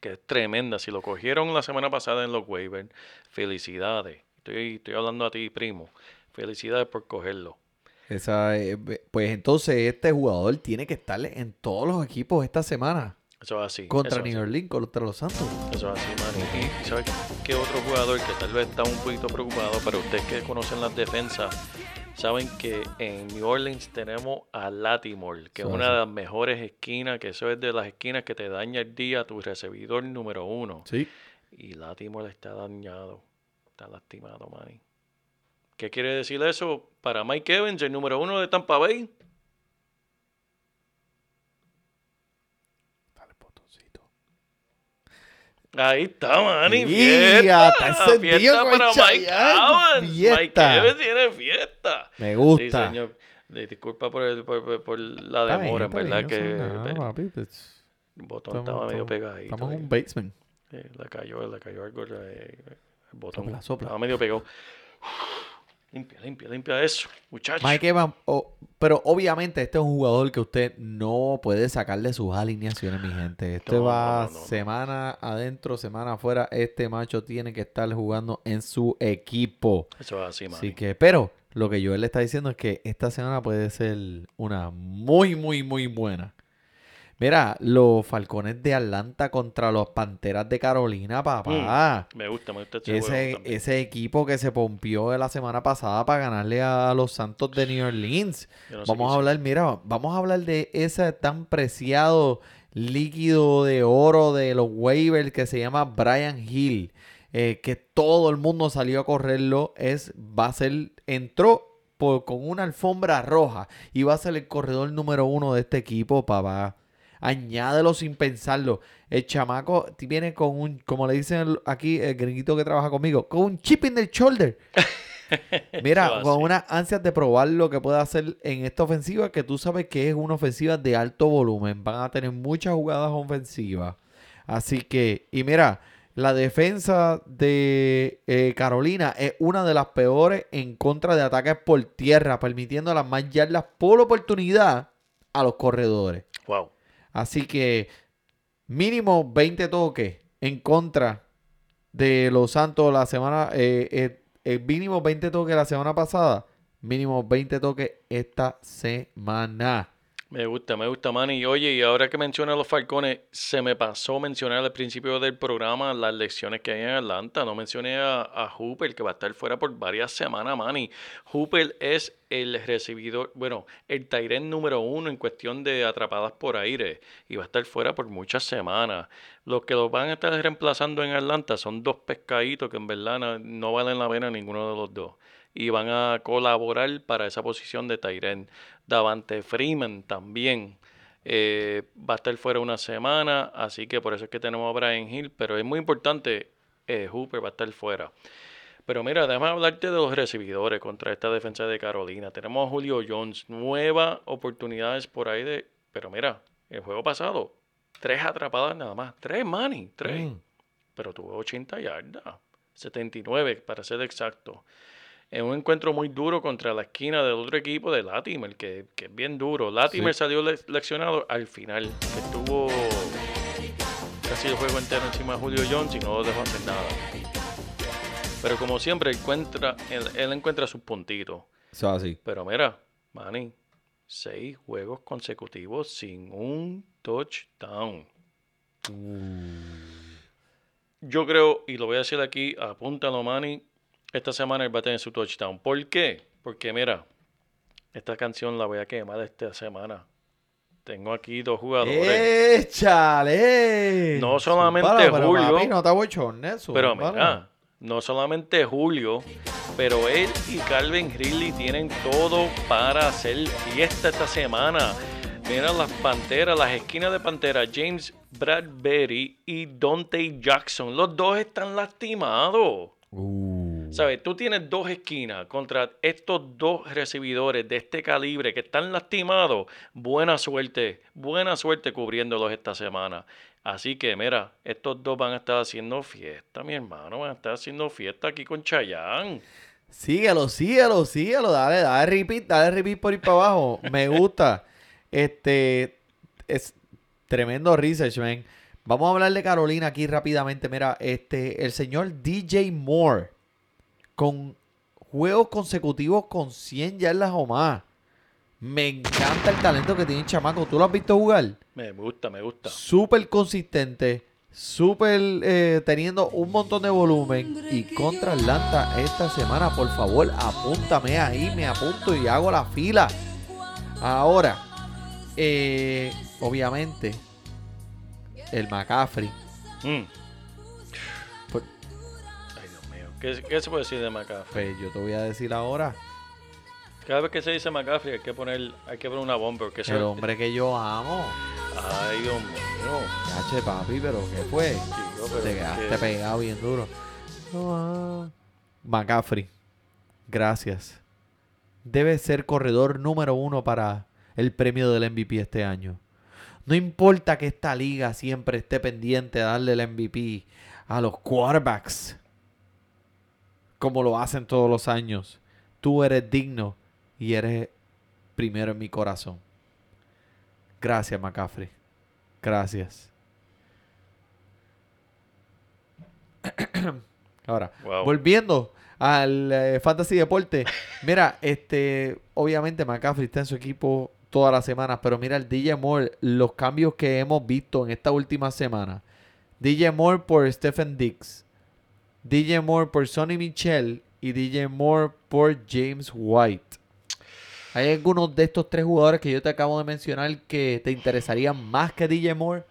que es tremenda. Si lo cogieron la semana pasada en los waivers, felicidades. Estoy, hablando a ti, primo. Felicidades por cogerlo. Esa, eh, pues entonces este jugador tiene que estar en todos los equipos esta semana. Eso es así. contra New. Orleans, contra los Santos. Eso es así, Manny. Y, y ¿sabes qué otro jugador que tal vez está un poquito preocupado, pero ustedes que conocen las defensas, saben que en New Orleans tenemos a Latimore, que es una así. de las mejores esquinas, que eso es de las esquinas que te daña el día a tu recibidor número uno. Sí. Y Latimore está dañado, está lastimado, Manny. ¿Qué quiere decir eso para Mike Evans, el número uno de Tampa Bay? Dale, botoncito. Ahí está, Manny. Fiesta, Está encendido fiesta para Mike. Mike. Evans tiene fiesta. Me Sí, gusta. señor. Le- Disculpa por, el- por, la demora, en verdad que eso nada, el papi, pues, botón estamos- estaba medio pegadito. Estamos en un basement. Sí, le cayó, le cayó algo. eh, El botón Sopla, sopla. estaba medio pegado. Limpia, limpia, limpia eso, muchachos. Mike Evans, oh, pero obviamente este es un jugador que usted no puede sacar de sus alineaciones, mi gente. Este No, va no, no, no. semana adentro, semana afuera. Este macho tiene que estar jugando en su equipo. Eso es así, man. Así que, pero lo que Joel le está diciendo es que esta semana puede ser una muy, muy, muy buena. Mira, los Falcones de Atlanta contra los Panteras de Carolina, papá. Me gusta, me gusta ese, equipo que se pompió la semana pasada para ganarle a los Santos de New Orleans. Yo no sé Vamos a hablar, mira, vamos a hablar de ese tan preciado líquido de oro de los waivers que se llama Brian Hill. eh, que todo el mundo salió a correrlo. Es, va a ser, entró por- con una alfombra roja y va a ser el corredor número uno de este equipo, papá. Añádelo sin pensarlo. El chamaco viene con un, como le dicen aquí el gringuito que trabaja conmigo, con un chip in the shoulder. Mira, con unas ansias de probar lo que puede hacer en esta ofensiva, que tú sabes que es una ofensiva de alto volumen. Van a tener muchas jugadas ofensivas. Así que, y mira, la defensa de eh, Carolina es una de las peores en contra de ataques por tierra, permitiendo las más yardas por oportunidad a los corredores. Wow. Así que mínimo 20 toques en contra de los Santos la semana, eh, eh, el mínimo 20 toques la semana pasada, mínimo 20 toques esta semana. Me gusta, me gusta, Manny. Oye, y ahora que menciona los Falcones, se me pasó mencionar al principio del programa las lecciones que hay en Atlanta. No mencioné a, a Hooper, que va a estar fuera por varias semanas, Manny. Hooper es el recibidor, bueno, el Tyren número uno en cuestión de atrapadas por aire y va a estar fuera por muchas semanas. Los que los van a estar reemplazando en Atlanta son dos pescaditos que en verdad no valen la pena ninguno de los dos y van a colaborar para esa posición de Tyren. Davante Freeman también eh, va a estar fuera una semana, así que por eso es que tenemos a Brian Hill, pero es muy importante, eh, Hooper va a estar fuera. Pero mira, déjame hablarte de los recibidores contra esta defensa de Carolina. Tenemos a Julio Jones, nuevas oportunidades por ahí de... Pero mira, el juego pasado, tres atrapadas nada más, tres money, tres. Mm. Pero tuvo 80 yardas, 79 para ser exacto en un encuentro muy duro contra la esquina del otro equipo de Latimer, que, que es bien duro. Latimer Sí. salió le- leccionado al final, que estuvo casi el juego entero encima de Julio Jones y no lo dejó hacer nada. Pero como siempre, encuentra, él, él encuentra sus puntitos. Así. Pero mira, Manny, seis juegos consecutivos sin un touchdown. Yo creo, y lo voy a decir aquí, apúntalo, Manny, esta semana él va a tener su touchdown. ¿Por qué? Porque mira, esta canción la voy a quemar esta semana. Tengo aquí dos jugadores. ¡Échale! No solamente pero, Julio, papi, no te bochornes, Pero mira, no solamente Julio, pero él y Calvin Ridley tienen todo para hacer fiesta esta semana. Mira las panteras, las esquinas de pantera, James Bradbury y Dante Jackson. Los dos están lastimados. Uh, ¿Sabes? Tú tienes dos esquinas contra estos dos recibidores de este calibre que están lastimados. Buena suerte, buena suerte cubriéndolos esta semana. Así que, mira, estos dos van a estar haciendo fiesta, mi hermano. Van a estar haciendo fiesta aquí con Chayanne. Síguelo, síguelo, síguelo. Dale, dale repeat, dale repeat por ir para abajo. Me gusta. Este es tremendo research, man. Vamos a hablar de Carolina aquí rápidamente. Mira, este, el señor DJ Moore con juegos consecutivos con 100 yardas o más. Me encanta el talento que tiene el chamaco. ¿Tú lo has visto jugar? Me gusta, me gusta. Súper consistente, súper eh, teniendo un montón de volumen. Y contra Atlanta esta semana, por favor, apúntame ahí, me apunto y hago la fila. Ahora, eh, obviamente, el McCaffrey. Mm. ¿Qué, qué se puede decir de McCaffrey? Pues yo te voy a decir ahora, Cada vez que se dice McCaffrey hay que poner, hay que poner una bomba. Porque el hombre que yo amo. Ay, Dios mío. Yache, papi, pero ¿qué fue? Chico, pero Te quedaste que- pegado bien duro. McCaffrey, gracias. Debe ser corredor número uno para el premio del MVP este año. No importa que esta liga siempre esté pendiente de darle el MVP a los quarterbacks, como lo hacen todos los años. Tú eres digno y eres primero en mi corazón. Gracias, McCaffrey. Gracias. Ahora, Wow. volviendo al eh, fantasy deporte, mira, este, obviamente McCaffrey está en su equipo todas las semanas, pero mira el DJ Moore, los cambios que hemos visto en esta última semana. DJ Moore por Stephen Dix, DJ Moore por Sonny Michel y DJ Moore por James White. ¿Hay algunos de estos tres jugadores que yo te acabo de mencionar que te interesarían más que DJ Moore?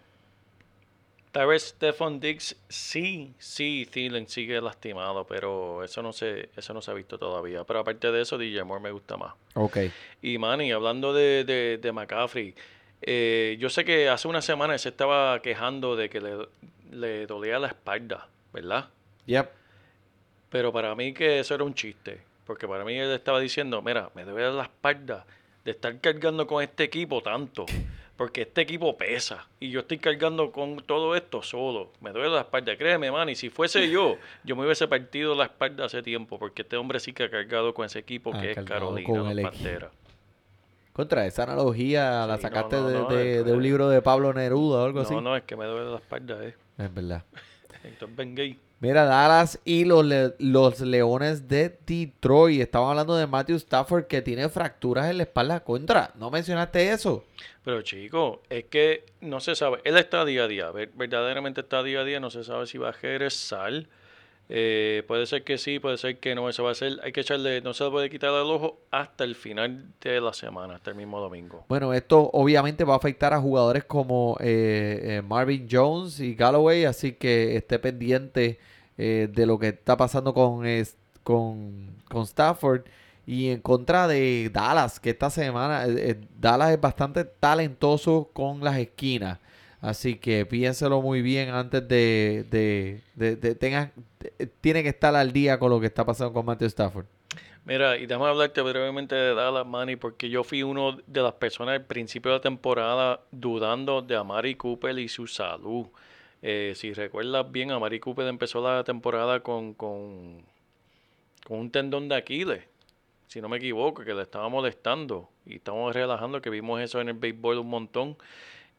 Tal vez Stephon Diggs sí, sí, Thielen sigue lastimado, pero eso no se, eso no se ha visto todavía. Pero aparte de eso, DJ Moore me gusta más. Ok. Y Manny, hablando de, de, de McCaffrey, eh, yo sé que hace una semana se estaba quejando de que le, le dolía la espalda, ¿verdad? Yep. Pero para mí que eso era un chiste, porque para mí él estaba diciendo, mira, me duele la espalda de estar cargando con este equipo tanto, porque este equipo pesa y yo estoy cargando con todo esto solo, me duele la espalda, créeme, man, y si fuese yo, yo me hubiese partido la espalda hace tiempo, porque este hombre sí que ha cargado con ese equipo que es Carolina, Panteras. Contra esa analogía la Sí, sacaste no, de, no, de- es- de un libro de Pablo Neruda o algo así. No, no, es que me duele la espalda, eh. Es verdad. Entonces ven gay. Mira, Dallas y los, los Leones de Detroit. Estamos hablando de Matthew Stafford que tiene fracturas en la espalda contra. ¿No mencionaste eso? Pero chico, es que no se sabe. Él está día a día, verdaderamente está día a día. No se sabe si va a regresar. Eh, puede ser que sí, puede ser que no. Eso va a ser. Hay que echarle. No se le puede quitar el ojo hasta el final de la semana, hasta el mismo domingo. Bueno, esto obviamente va a afectar a jugadores como eh, eh, Marvin Jones y Galloway. Así que esté pendiente de lo que está pasando con, con, con Stafford. Y en contra de Dallas, que esta semana Dallas es bastante talentoso con las esquinas. Así que piénselo muy bien antes de, de, de, tiene que estar al día con lo que está pasando con Matthew Stafford. Mira, y déjame hablarte brevemente de Dallas, Manny, porque yo fui uno de las personas al principio de la temporada dudando de Amari Cooper y su salud. Eh, si recuerdas bien, Amari Cooper empezó la temporada con, con, con un tendón de Aquiles, si no me equivoco, que le estaba molestando. Y estamos relajando, que vimos eso en el béisbol un montón.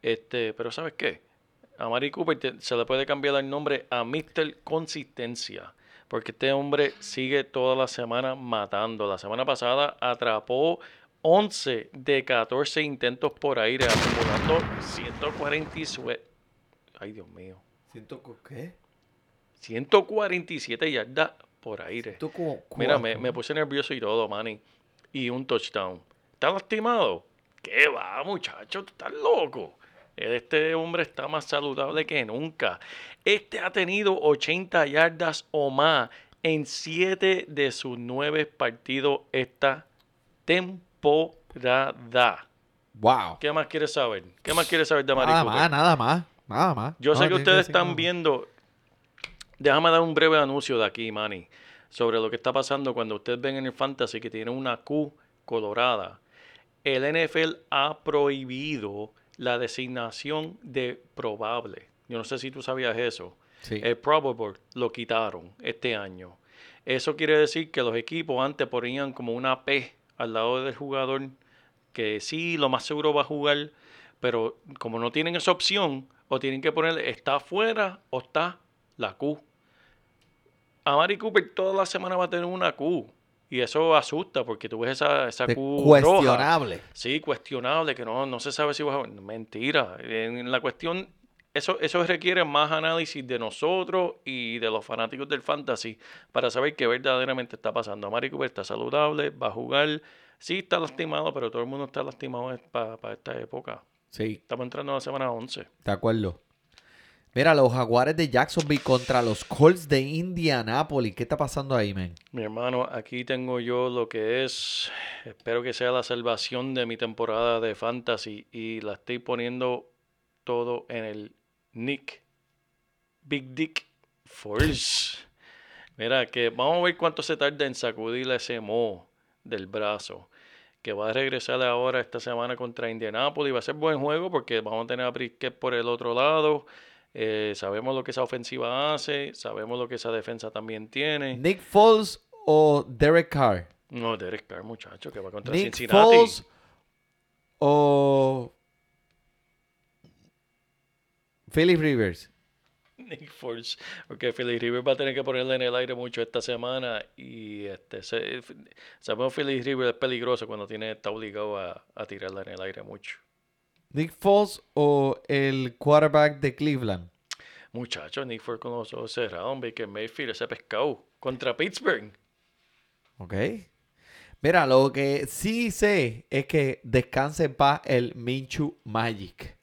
Este, pero ¿sabes qué? A Mari Cooper se le puede cambiar el nombre a Mr. Consistencia. Porque este hombre sigue toda la semana matando. La semana pasada atrapó 11 de 14 intentos por aire, acumulando 147. Ay, Dios mío. ¿Qué? 147 yardas por aire. Mira, me, me, puse nervioso y todo, Manny. Y un touchdown. ¿Estás lastimado? ¿Qué va, muchacho? ¿Tú estás loco? Este hombre está más saludable que nunca. Este ha tenido 80 yardas o más en 7 de sus 9 partidos esta temporada. Wow. ¿Qué más quieres saber? ¿Qué más quieres saber de Mari Nada más, nada más, nada más. Yo sé que ustedes están viendo. Déjame dar un breve anuncio de aquí, Manny, sobre lo que está pasando cuando ustedes ven en el fantasy que tiene una Q colorada. El NFL ha prohibido la designación de probable. Yo no sé si tú sabías eso. El probable lo quitaron este año. Eso quiere decir que los equipos antes ponían como una P al lado del jugador que sí, lo más seguro va a jugar, pero como no tienen esa opción, o tienen que poner está afuera o está la Q. A Mari Cooper toda la semana va a tener una Q. Y eso asusta porque tú ves esa, esa Cuestionable. Sí, cuestionable, que no, no se sabe si va a... Mentira. En la cuestión, eso, eso requiere más análisis de nosotros y de los fanáticos del fantasy para saber qué verdaderamente está pasando. Mari Cooper está saludable, va a jugar. Sí, está lastimado, pero todo el mundo está lastimado para, para esta época. Sí. Estamos entrando a la semana 11. De acuerdo. Mira, los Jaguares de Jacksonville contra los Colts de Indianapolis. ¿Qué está pasando ahí, men? Mi hermano, aquí tengo yo lo que es, espero que sea la salvación de mi temporada de fantasy y la estoy poniendo todo en el Nick Big Dick Force. Mira, que vamos a ver cuánto se tarda en sacudirle ese mo del brazo. Que va a regresar ahora esta semana contra Indianapolis. Va a ser buen juego porque vamos a tener a Brisket por el otro lado. Eh, sabemos lo que esa ofensiva hace, sabemos lo que esa defensa también tiene. Nick Foles o Derek Carr. No, Derek Carr, muchacho, que va contra Nick Cincinnati. Foles o Philip Rivers. Nick Foles, porque Philip Rivers va a tener que ponerle en el aire mucho esta semana y este sabemos que Philip Rivers es peligroso cuando tiene está obligado a, a tirarla en el aire mucho. Nick Foles o el quarterback de Cleveland. Muchachos, Nick Foles con los ojos cerrados, Baker Mayfield, ese pescado contra Pittsburgh. Ok. Mira, lo que sí sé es que descanse en paz el Minchu Magic.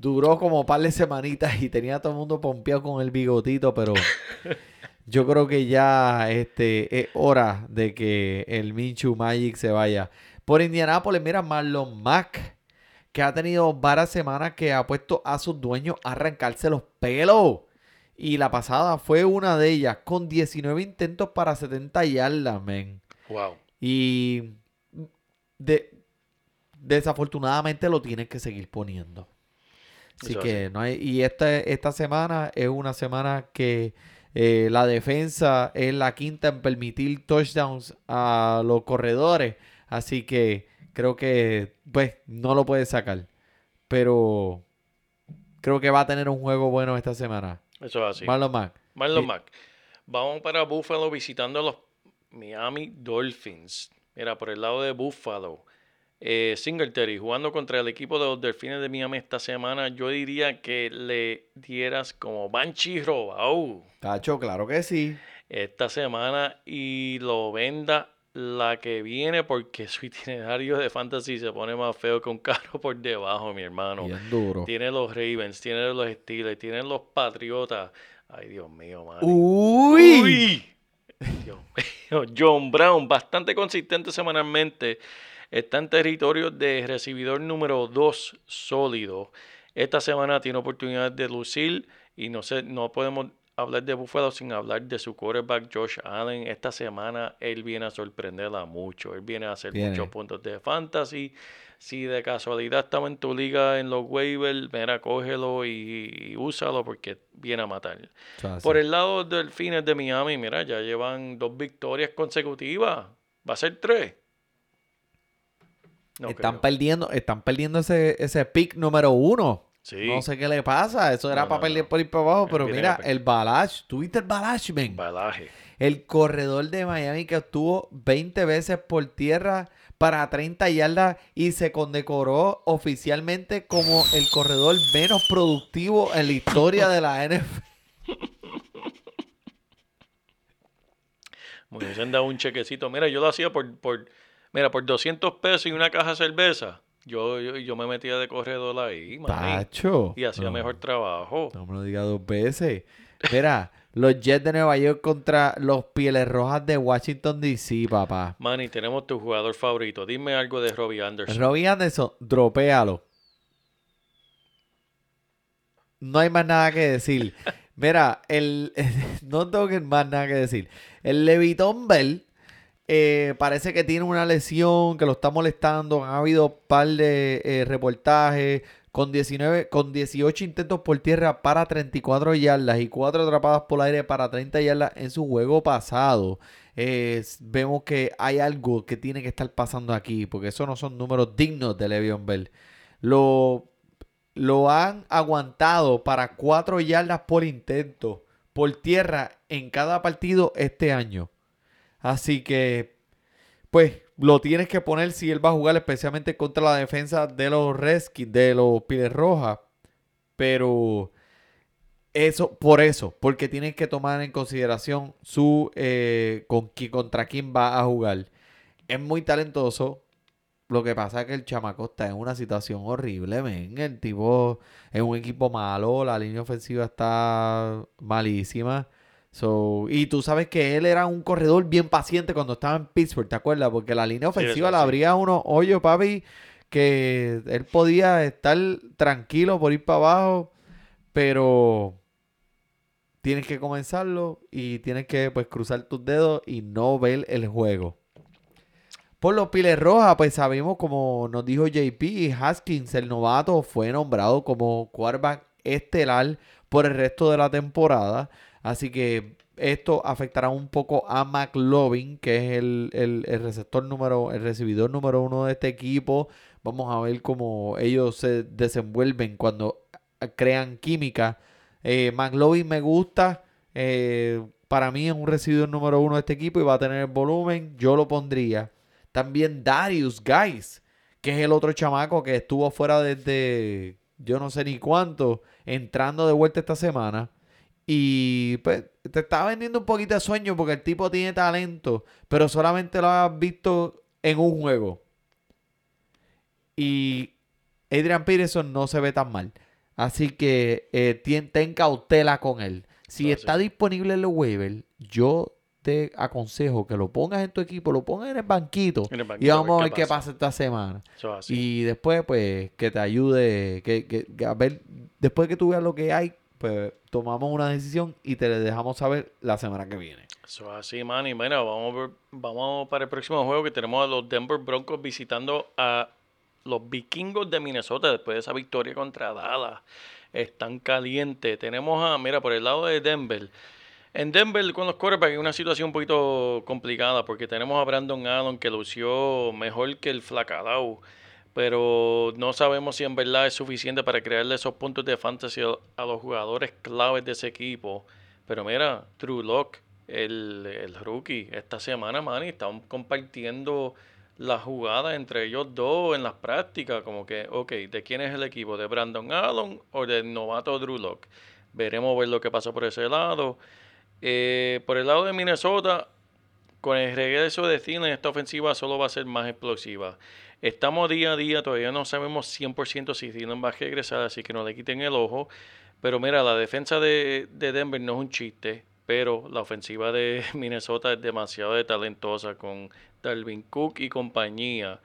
Duró como un par de semanitas y tenía todo el mundo pompeado con el bigotito, pero yo creo que ya este, es hora de que el Minchu Magic se vaya. Por Indianápolis, mira, Marlon Mack que ha tenido varias semanas que ha puesto a sus dueños a arrancarse los pelos. Y la pasada fue una de ellas, con 19 intentos para 70 yardas, men. Wow. Y de, desafortunadamente lo tienes que seguir poniendo. Así que no hay. Y esta, esta semana es una semana que eh, la defensa es la quinta en permitir touchdowns a los corredores. Así que creo que pues no lo puede sacar. Pero creo que va a tener un juego bueno esta semana. Eso es así. Marlon Mack. Marlon Mack. Vamos para Buffalo visitando a los Miami Dolphins. Mira, por el lado de Buffalo. Eh, Singletary jugando contra el equipo de los Delfines de Miami esta semana, yo diría que le dieras como Banshee robado Tacho, claro que sí. esta semana y lo venda la que viene porque su itinerario de fantasy se pone más feo que un carro por debajo, mi hermano. Bien duro. Tiene los Ravens, tiene los Steelers, tiene los Patriotas. Ay, Dios mío, madre. Uy. Uy. Dios mío. John Brown, bastante consistente semanalmente. Está en territorio de recibidor número 2 sólido. Esta semana tiene oportunidad de lucir y no sé, no podemos hablar de Buffalo sin hablar de su quarterback Josh Allen. Esta semana él viene a sorprenderla mucho. Él viene a hacer Viene. muchos puntos de fantasy. Si de casualidad estaba en tu liga en los waivers, mira, cógelo y, y úsalo porque viene a matar. Por el lado del Delfines de Miami, mira, ya llevan dos victorias consecutivas. Va a ser tres. No están creo. perdiendo, están perdiendo ese, ese pick número uno. Sí. No sé qué le pasa. Eso era No, para no, perder por ir para abajo. Pero mira, el Balash. ¿Tuviste el Balash, men? Balaje. El corredor de Miami que estuvo 20 veces por tierra para 30 yardas y se condecoró oficialmente como el corredor menos productivo en la historia de la NFL. Me hubiesen dado un chequecito. Mira, yo lo hacía por, por, mira, por 200 pesos y una caja de cerveza. Yo, yo, yo me metía de corredor ahí, mami, Tacho. y hacía No, mejor trabajo. No me lo diga dos veces. Mira, los Jets de Nueva York contra los Pieles Rojas de Washington DC, papá. Manny, tenemos tu jugador favorito. Dime algo de Robbie Anderson. Robbie Anderson, dropéalo. No hay más nada que decir. Mira, el, no tengo que más nada que decir. El Levitón Bell eh, parece que tiene una lesión que lo está molestando. Han habido un par de eh, reportajes con 19, con 18 intentos por tierra para 34 yardas y 4 atrapadas por aire para 30 yardas en su juego pasado. Vemos que hay algo que tiene que estar pasando aquí, porque esos no son números dignos de Le'Veon Bell. Lo, lo han aguantado para 4 yardas por intento por tierra en cada partido este año. Así que, pues, lo tienes que poner si él va a jugar, especialmente contra la defensa de los Redskins, de los Pieles Rojas. Pero eso, por eso, porque tienes que tomar en consideración su eh, contra quién va a jugar. Es muy talentoso. Lo que pasa es que el chamaco está en una situación horrible, men. El tipo es un equipo malo, la línea ofensiva está malísima. So, y tú sabes que él era un corredor bien paciente cuando estaba en Pittsburgh, ¿te acuerdas? Porque la línea ofensiva le sí. abría unos hoyos, papi, que él podía estar tranquilo por ir para abajo, pero tienes que comenzarlo y tienes que pues cruzar tus dedos y no ver el juego. Por los Piles Rojas, pues sabemos, como nos dijo JP, Haskins, el novato, fue nombrado como quarterback estelar por el resto de la temporada. Así que esto afectará un poco a McLovin, que es el, el- receptor número, el recibidor número uno de este equipo. Vamos a ver cómo ellos se desenvuelven cuando crean química. Eh, McLovin me gusta. eh, para mí es un recibidor número uno de este equipo y va a tener el volumen. Yo lo pondría. También Darius Guys, que es el otro chamaco que estuvo fuera desde yo no sé ni cuánto, entrando de vuelta esta semana. Y pues te está vendiendo un poquito de sueño porque el tipo tiene talento, pero solamente lo has visto en un juego. Y Adrian Peterson no se ve tan mal. Así que eh, ten cautela con él. Si está sí. disponible en los waivers, yo te aconsejo que lo pongas en tu equipo, lo pongas en el banquito. En el y vamos a ver qué pasa esta semana. Y después, pues, que te ayude, que, que- que a ver, después que tú veas lo que hay, pues tomamos una decisión y te dejamos saber la semana que viene. Eso es así, man. Y mira, vamos, vamos para el próximo juego que tenemos a los Denver Broncos visitando a los vikingos de Minnesota después de esa victoria contra Dallas. Están calientes. Tenemos a, mira, por el lado de Denver. En Denver con los quarterbacks hay una situación un poquito complicada porque tenemos a Brandon Allen que lució mejor que el Flacadao. Pero no sabemos si en verdad es suficiente para crearle esos puntos de fantasy a- los jugadores claves de ese equipo. Pero mira, True el, el rookie. Esta semana, Manny, están compartiendo la jugada entre ellos dos en las prácticas, como que, ok, ¿de quién es el equipo? ¿De Brandon Allen o del novato Drew? Veremos ver lo que pasa por ese lado. Eh, por el lado de Minnesota, con el regreso de Thielen, esta ofensiva solo va a ser más explosiva. Estamos día a día, todavía no sabemos 100% si Thielen va a regresar, así que no le quiten el ojo. Pero mira, la defensa de, de Denver no es un chiste pero la ofensiva de Minnesota es demasiado talentosa con Dalvin Cook y compañía.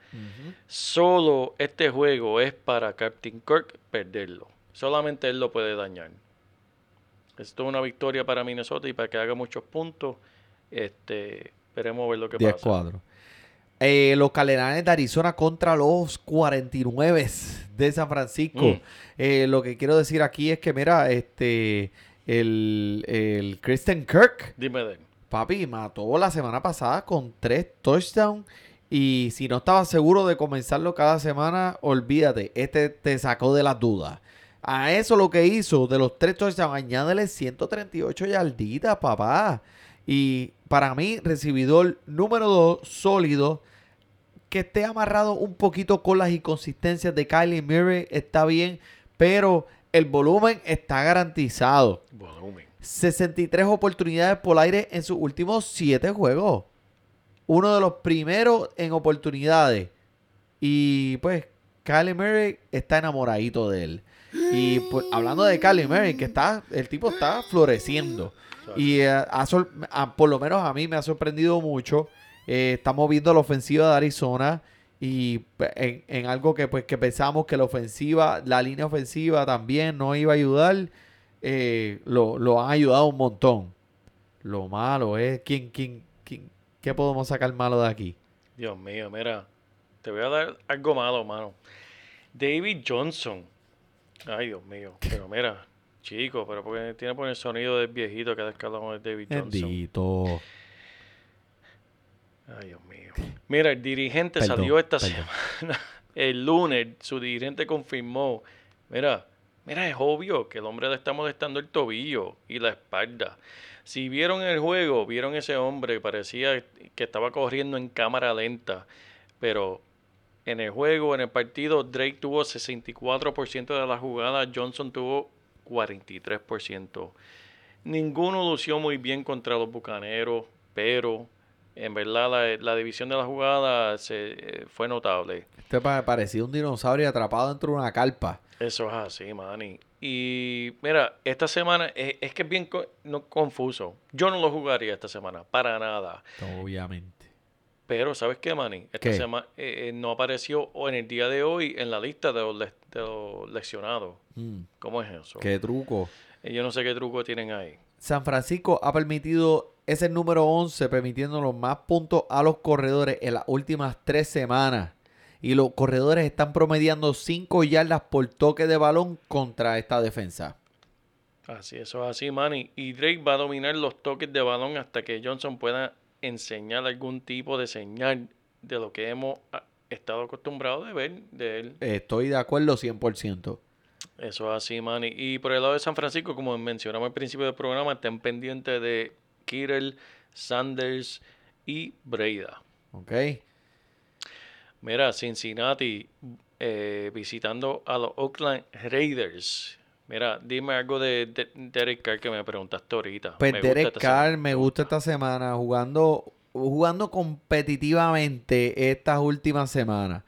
Solo este juego es para Captain Kirk perderlo. Solamente él lo puede dañar. Esto es una victoria para Minnesota y para que haga muchos puntos. Este, esperemos ver lo que 10 pasa. Cuadros. Eh, los Cardenales de Arizona contra los 49 de San Francisco. Mm. Eh, lo que quiero decir aquí es que, mira, este el, el Kristen Kirk. Dime de Papi, mató la semana pasada con tres touchdowns. Y si no estabas seguro de comenzarlo cada semana, olvídate, este te sacó de las dudas. A eso lo que hizo de los tres touchdowns, añádele 138 yarditas, papá. Y para mí, recibidor número dos, sólido, que esté amarrado un poquito con las inconsistencias de Kylie Murray, está bien, pero el volumen está garantizado. Volumen. 63 oportunidades por aire en sus últimos 7 juegos. Uno de los primeros en oportunidades. Y pues, Kylie Murray está enamoradito de él. Y pues, hablando de Kylie Murray, que está, el tipo está floreciendo. Y eh, por lo menos a mí me ha sorprendido mucho. Eh, estamos viendo la ofensiva de Arizona y pues, en, algo que pues que pensamos que la ofensiva, la línea ofensiva también no iba a ayudar, eh, lo, lo, han ayudado un montón. Lo malo es, ¿quién, quién, quién, ¿qué podemos sacar malo de aquí? Dios mío, mira, te voy a dar algo malo, mano. David Johnson. Ay, Dios mío, pero mira, chico, pero porque tiene por el sonido del viejito que hablamos de David Johnson. Bendito. Ay, Dios mío. Mira, el dirigente salió esta semana. El lunes, su dirigente confirmó. Mira, mira, es obvio que el hombre le está molestando el tobillo y la espalda. Si vieron el juego, vieron ese hombre, parecía que estaba corriendo en cámara lenta. Pero en el juego, en el partido, Drake tuvo 64% de la jugada, Johnson tuvo 43%. Ninguno lució muy bien contra los bucaneros, pero en verdad la, división de la jugada se, eh, fue notable. Este parecía un dinosaurio atrapado dentro de una carpa. Eso es así, Manny. Y mira, esta semana es, que es bien no, confuso. Yo no lo jugaría esta semana, para nada. Obviamente. Pero, ¿sabes qué, Manny? Esta semana eh, eh, no apareció en el día de hoy en la lista de los, de lesionados. Mm. ¿Cómo es eso? ¿Qué truco? yo no sé qué truco tienen ahí. San Francisco ha permitido es el número 11, permitiendo los más puntos a los corredores en las últimas tres semanas. Y los corredores están promediando 5 yardas por toque de balón contra esta defensa. Así, eso es así, Manny. Y Drake va a dominar los toques de balón hasta que Johnson pueda enseñar algún tipo de señal de lo que hemos ah, estado acostumbrados de ver de él. Estoy de acuerdo 100%. Eso es así, Manny. Y por el lado de San Francisco, como mencionamos al principio del programa, estén pendientes de Kittle, Sanders y Breida. Ok. Mira, Cincinnati eh, visitando a los Oakland Raiders. Mira, dime algo de, Derek Carr que me preguntaste ahorita. Pues Derek Carr me gusta esta semana jugando, jugando competitivamente estas últimas semanas.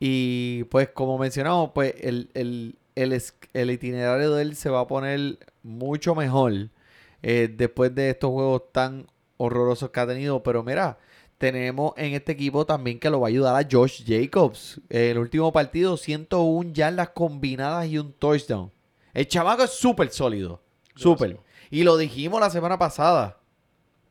Y pues como mencionamos, pues el, el, el itinerario de él se va a poner mucho mejor eh, después de estos juegos tan horrorosos que ha tenido. Pero mira, tenemos en este equipo también que lo va a ayudar a Josh Jacobs. el último partido, 101 yardas combinadas y un touchdown. El chamaco es súper sólido. Súper. Y lo dijimos la semana pasada.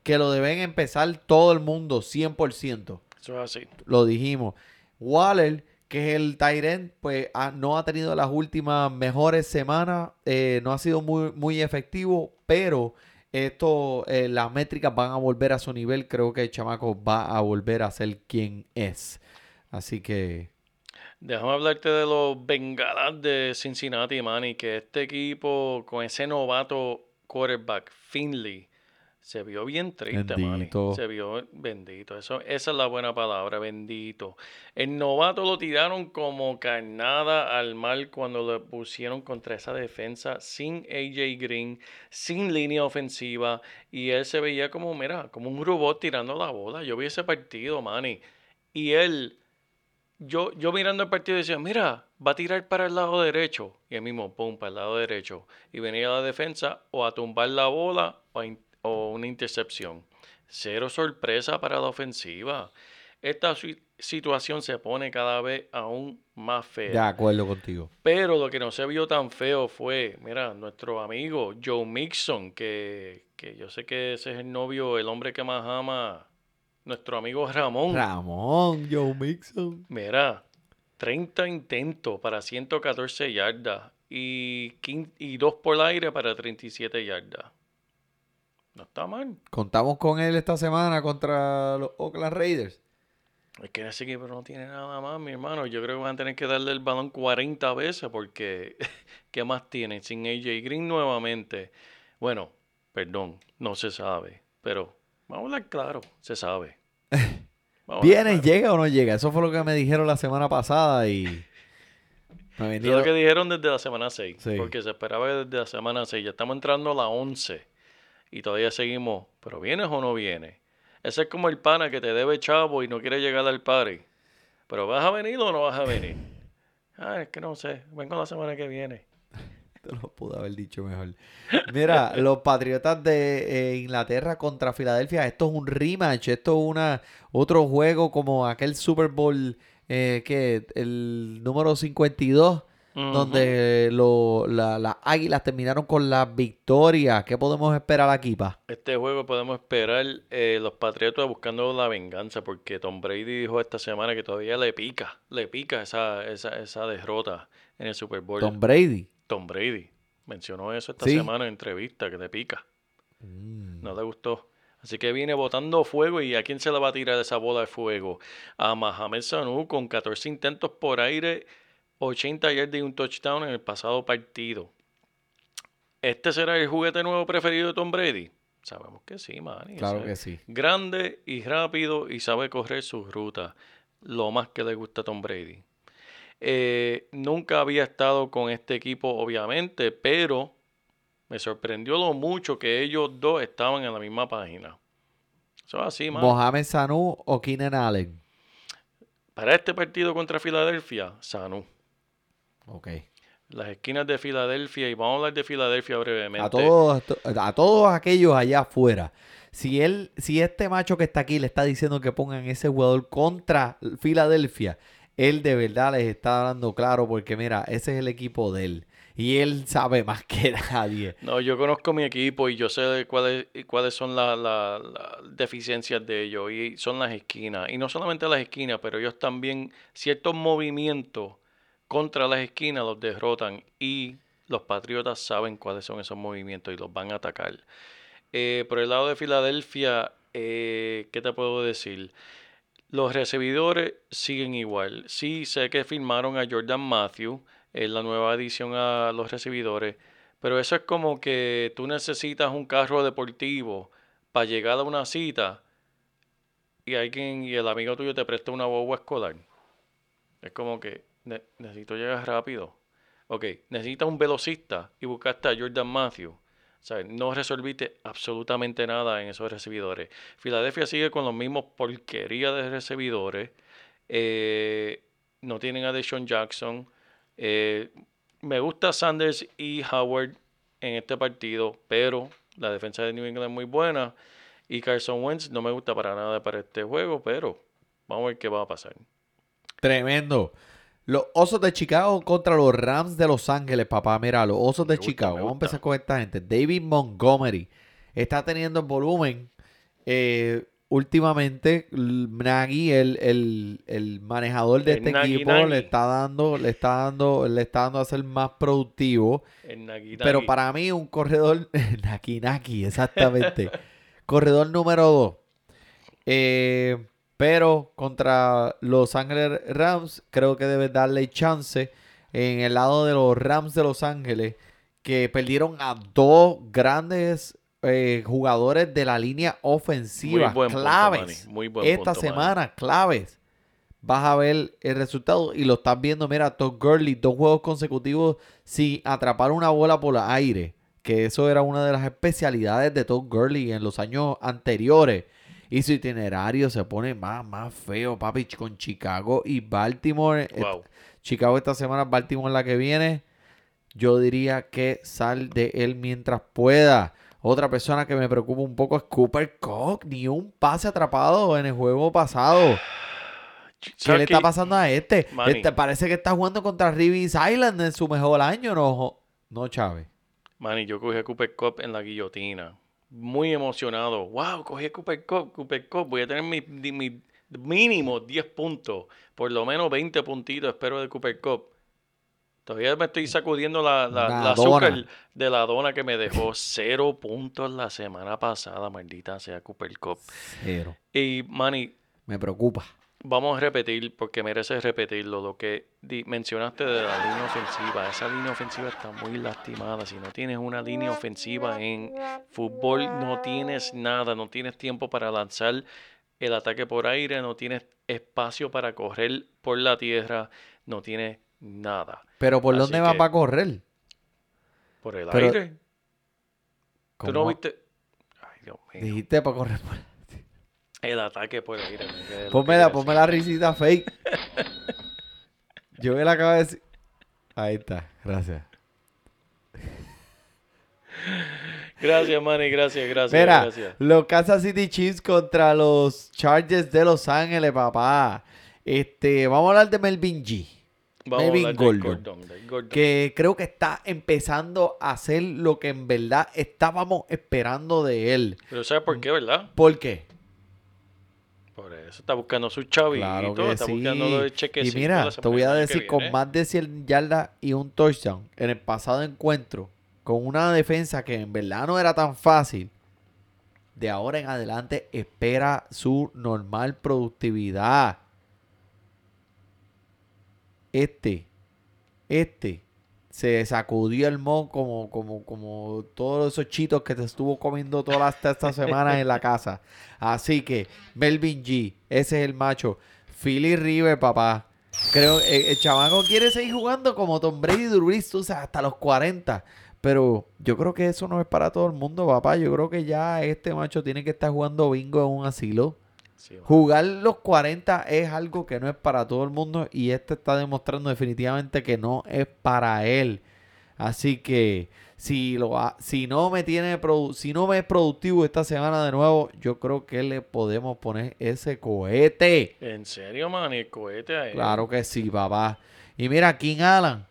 Que lo deben empezar todo el mundo, 100%. Eso es así. Lo dijimos. Waller, que es el Tyrant, pues no ha tenido las últimas mejores semanas. Eh, no ha sido muy, muy efectivo pero esto, eh, las métricas van a volver a su nivel. Creo que el chamaco va a volver a ser quien es. Así que. Déjame hablarte de los bengalas de Cincinnati, Manny. Que este equipo, con ese novato quarterback, Finley, se vio bien triste, Manny. Se vio bendito. Eso, esa es la buena palabra, bendito. El novato lo tiraron como carnada al mal cuando lo pusieron contra esa defensa sin AJ Green, sin línea ofensiva. Y él se veía como, mira, como un robot tirando la bola. Yo vi ese partido, Manny. Y él, yo, yo mirando el partido decía, mira, va a tirar para el lado derecho. Y él mismo, pum, para el lado derecho. Y venía a la defensa o a tumbar la bola o o una intercepción. Cero sorpresa para la ofensiva. Esta situación se pone cada vez aún más fea. De acuerdo contigo. Pero lo que no se vio tan feo fue, mira, nuestro amigo Joe Mixon, que, que yo sé que ese es el novio, el hombre que más ama, nuestro amigo Ramón. Ramón, Joe Mixon. Mira, 30 intentos para 114 yardas y, y 2 por aire para 37 yardas. No está mal. Contamos con él esta semana contra los Oakland Raiders. Es que ese equipo no tiene nada más, mi hermano. Yo creo que van a tener que darle el balón 40 veces porque ¿qué más tienen? Sin AJ Green nuevamente. Bueno, perdón, no se sabe. Pero vamos a hablar claro, se sabe. ¿Viene, llega o no llega? Eso fue lo que me dijeron la semana pasada y... Me lo que dijeron desde la semana 6. Porque se esperaba desde la semana 6. Ya estamos entrando a la 11 y todavía seguimos, pero ¿vienes o no vienes? Ese es como el pana que te debe chavo y no quiere llegar al party. Pero ¿vas a venir o no vas a venir? Ah, es que no sé, vengo la semana que viene. Te lo pude haber dicho mejor. Mira, los Patriotas de eh, Inglaterra contra Filadelfia, esto es un rematch, esto es una, otro juego como aquel Super Bowl eh, que el número 52 donde las águilas terminaron con la victoria. ¿Qué podemos esperar aquí, pa? Este juego podemos esperar eh, los Patriotas buscando la venganza, porque Tom Brady dijo esta semana que todavía le pica, le pica esa, esa, esa derrota en el Super Bowl. Tom Brady. Tom Brady mencionó eso esta semana en entrevista, que le pica. Mm. No le gustó. Así que viene botando fuego y ¿a quién se le va a tirar esa bola de fuego? A Mohamed Sanu con 14 intentos por aire 80 yardas y un touchdown en el pasado partido. ¿Este será el juguete nuevo preferido de Tom Brady? Sabemos que sí, man. Claro que sí. Grande y rápido y sabe correr sus rutas. Lo más que le gusta a Tom Brady. Eh, nunca había estado con este equipo, obviamente, pero me sorprendió lo mucho que ellos dos estaban en la misma página. Eso es así, man. Mohamed Sanu o Keenan Allen. Para este partido contra Filadelfia, Sanu. Ok. Las esquinas de Filadelfia, y vamos a hablar de Filadelfia brevemente. A todos, a todos aquellos allá afuera. Si él, si este macho que está aquí le está diciendo que pongan ese jugador contra Filadelfia, él de verdad les está dando claro porque mira, ese es el equipo de él. Y él sabe más que nadie. No, yo conozco mi equipo y yo sé cuáles, cuáles son las deficiencias de ellos. Y son las esquinas. Y no solamente las esquinas, pero ellos también ciertos movimientos contra las esquinas los derrotan y los Patriotas saben cuáles son esos movimientos y los van a atacar. Eh, por el lado de Filadelfia, eh, ¿qué te puedo decir? Los recibidores siguen igual. Sí, sé que firmaron a Jordan Matthew en la nueva adición a los recibidores, pero eso es como que tú necesitas un carro deportivo para llegar a una cita y alguien y el amigo tuyo te presta una boba escolar. Es como que necesito llegar rápido. Ok, necesitas un velocista y buscaste a Jordan Matthew. No resolviste absolutamente nada en esos recibidores. Filadelfia sigue con los mismos porquerías de recibidores. Eh, no tienen a Deshaun Jackson. Eh, me gusta Sanders y Howard en este partido, pero la defensa de New England es muy buena. Y Carson Wentz no me gusta para nada para este juego, pero vamos a ver qué va a pasar. Tremendo. Los Osos de Chicago contra los Rams de Los Ángeles, papá. Mira, los Osos de Chicago. Vamos a empezar con esta gente. David Montgomery está teniendo volumen. Eh, últimamente, Nagy, el, manejador de este equipo, le está dando, le está dando, le está dando a ser más productivo. Pero para mí, un corredor, Naki Naki, exactamente. corredor número 2. Eh, pero contra Los Ángeles Rams, creo que debe darle chance en el lado de los Rams de Los Ángeles, que perdieron a dos grandes eh, jugadores de la línea ofensiva Muy buen punto, claves Manny. Muy buen esta punto, Manny. semana, claves. Vas a ver el resultado y lo estás viendo. Mira, Todd Gurley, dos juegos consecutivos sin atrapar una bola por el aire. Que eso era una de las especialidades de Todd Gurley en los años anteriores. Y su itinerario se pone más, más feo, papi, con Chicago y Baltimore. Wow. Chicago esta semana, Baltimore la que viene. Yo diría que sal de él mientras pueda. Otra persona que me preocupa un poco es Cooper Cook. Ni un pase atrapado en el juego pasado. ¿Qué ¿Sabes le está pasando a este? Manny. Este parece que está jugando contra Reeves Island en su mejor año, ¿no? No, Chávez. Manny, yo cogí a Cooper Cup en la guillotina. Muy emocionado. Wow, cogí a Cooper Cup, Cooper Cup. Voy a tener mi, mi mínimo 10 puntos. Por lo menos 20 puntitos espero de Cooper Cup. Todavía me estoy sacudiendo la, la, azúcar de la dona que me dejó cero puntos la semana pasada, maldita sea Cooper Cup. Cero. Y Manny, Me preocupa. Vamos a repetir, porque mereces repetirlo, lo que mencionaste de la línea ofensiva. Esa línea ofensiva está muy lastimada. Si no tienes una línea ofensiva en fútbol, no tienes nada, no tienes tiempo para lanzar el ataque por aire, no tienes espacio para correr por la tierra, no tienes nada. Pero ¿por Así dónde va para correr? Por el Pero- aire. ¿Tú no ¿Cómo? viste? Ay, Dios mío. Dijiste para correr por... El ataque por quedé lo Ponme la, ponme la risita fake. Yo me la acabo de decir. Ahí está, gracias. Gracias, Manny, gracias, gracias, Mira, gracias. los Kansas City Chiefs contra los Chargers de Los Ángeles, papá. Este, vamos a hablar de Melvin G. Vamos Melvin Gordon. Gordon. Que creo que está empezando a hacer lo que en verdad estábamos esperando de él. Pero ¿sabes por qué, verdad? ¿Por qué? Por eso está buscando sus chavitos, Claro que está sí. buscando Y mira, te voy a decir, con más de 100 yardas y un touchdown en el pasado encuentro, con una defensa que en verdad no era tan fácil, de ahora en adelante espera su normal productividad. Este, este, se sacudió el mon como, como, como todos esos chitos que te estuvo comiendo todas estas semanas en la casa. Así que, Melvin G, ese es el macho. Philly River, papá. Creo eh, el chamaco quiere seguir jugando como Tom Brady Brees, tú sabes, hasta los 40. Pero yo creo que eso no es para todo el mundo, papá. Yo creo que ya este macho tiene que estar jugando bingo en un asilo. Sí. Jugar los 40 es algo que no es para todo el mundo y este está demostrando definitivamente que no es para él. Así que si lo si no me tiene si no me es productivo esta semana de nuevo, yo creo que le podemos poner ese cohete. En serio, man, el cohete a él. Claro que sí, papá. Y mira, King Alan,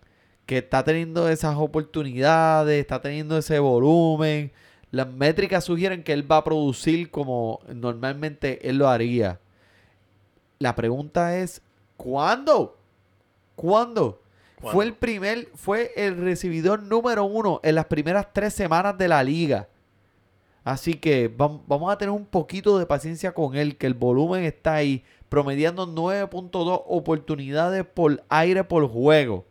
que está teniendo esas oportunidades, está teniendo ese volumen. Las métricas sugieren que él va a producir como normalmente él lo haría. La pregunta es, ¿cuándo? ¿Cuándo? ¿Cuándo? Fue el primer, fue el recibidor número uno en las primeras tres semanas de la liga. Así que vam- vamos a tener un poquito de paciencia con él, que el volumen está ahí, promediando 9.2 oportunidades por aire por juego.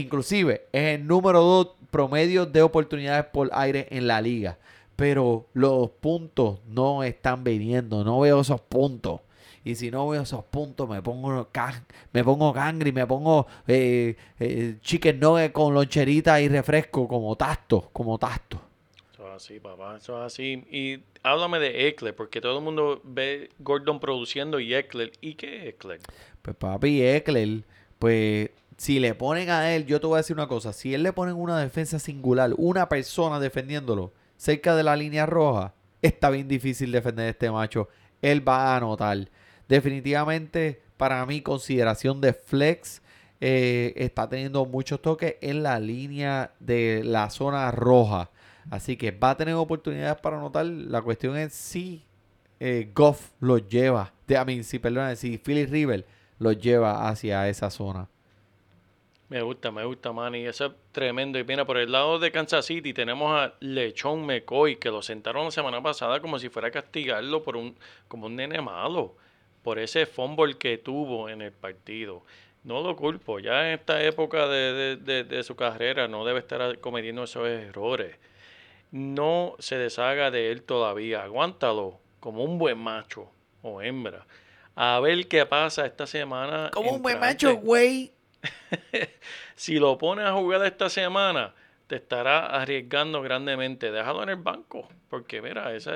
Inclusive es el número 2 promedio de oportunidades por aire en la liga. Pero los puntos no están viniendo, no veo esos puntos. Y si no veo esos puntos, me pongo, me pongo cangre y me pongo eh, eh, chicken nugget con loncherita y refresco como tasto, como tasto. Eso es así, papá, eso es así. Y háblame de Eckler, porque todo el mundo ve Gordon produciendo y Eckler. ¿Y qué es Eckler? Pues papi Eckler, pues si le ponen a él, yo te voy a decir una cosa, si él le ponen una defensa singular, una persona defendiéndolo cerca de la línea roja, está bien difícil defender a este macho. Él va a anotar. Definitivamente, para mi consideración de flex, eh, está teniendo muchos toques en la línea de la zona roja. Así que va a tener oportunidades para anotar. La cuestión es si eh, Goff lo lleva, de, a mí, si, perdona, si Philly River lo lleva hacia esa zona. Me gusta, me gusta, Manny. Eso es tremendo. Y mira, por el lado de Kansas City tenemos a Lechón McCoy, que lo sentaron la semana pasada como si fuera a castigarlo por un, como un nene malo, por ese fumble que tuvo en el partido. No lo culpo, ya en esta época de, de- de- de su carrera no debe estar cometiendo esos errores. no se deshaga de él todavía. Aguántalo como un buen macho o hembra. A ver qué pasa esta semana. Como un buen macho, güey. si lo pones a jugar esta semana, te estará arriesgando grandemente. Déjalo en el banco, porque mira, esa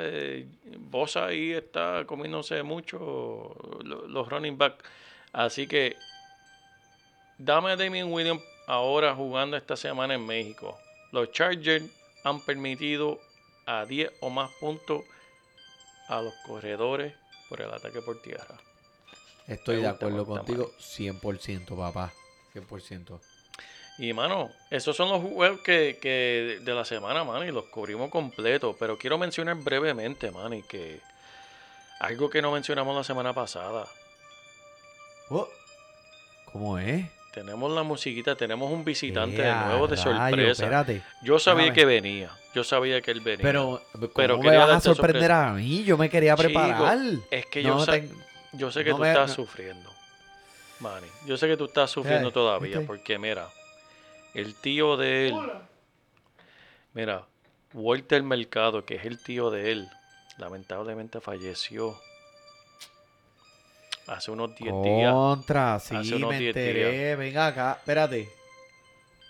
Bosa ahí está comiéndose mucho lo- los running back. Así que dame a Damien Williams ahora jugando esta semana en México. Los Chargers han permitido a 10 o más puntos a los corredores por el ataque por tierra. Estoy de acuerdo contigo 100%, papá. 100%. Y mano, esos son los juegos que, que de la semana, mano, y los cubrimos completos. Pero quiero mencionar brevemente, mano, y que algo que no mencionamos la semana pasada. Oh, ¿Cómo es? Tenemos la musiquita, tenemos un visitante de ¡Ea, nuevo de rayo! sorpresa. Espérate. Yo sabía Déjame. que venía, yo sabía que él venía. Pero, ¿cómo Pero me vas a sorprender a mí? Yo me quería Chico, preparar. es que No yo, ten- yo sé que no tú me- estás sufriendo, Manny. Yo sé que tú estás sufriendo Ay, todavía, porque mira, el tío de él, mira, Walter Mercado, que es el tío de él, lamentablemente falleció hace unos 10 días. Contra, sí, Hace unos me 10 enteré. Venga acá, espérate.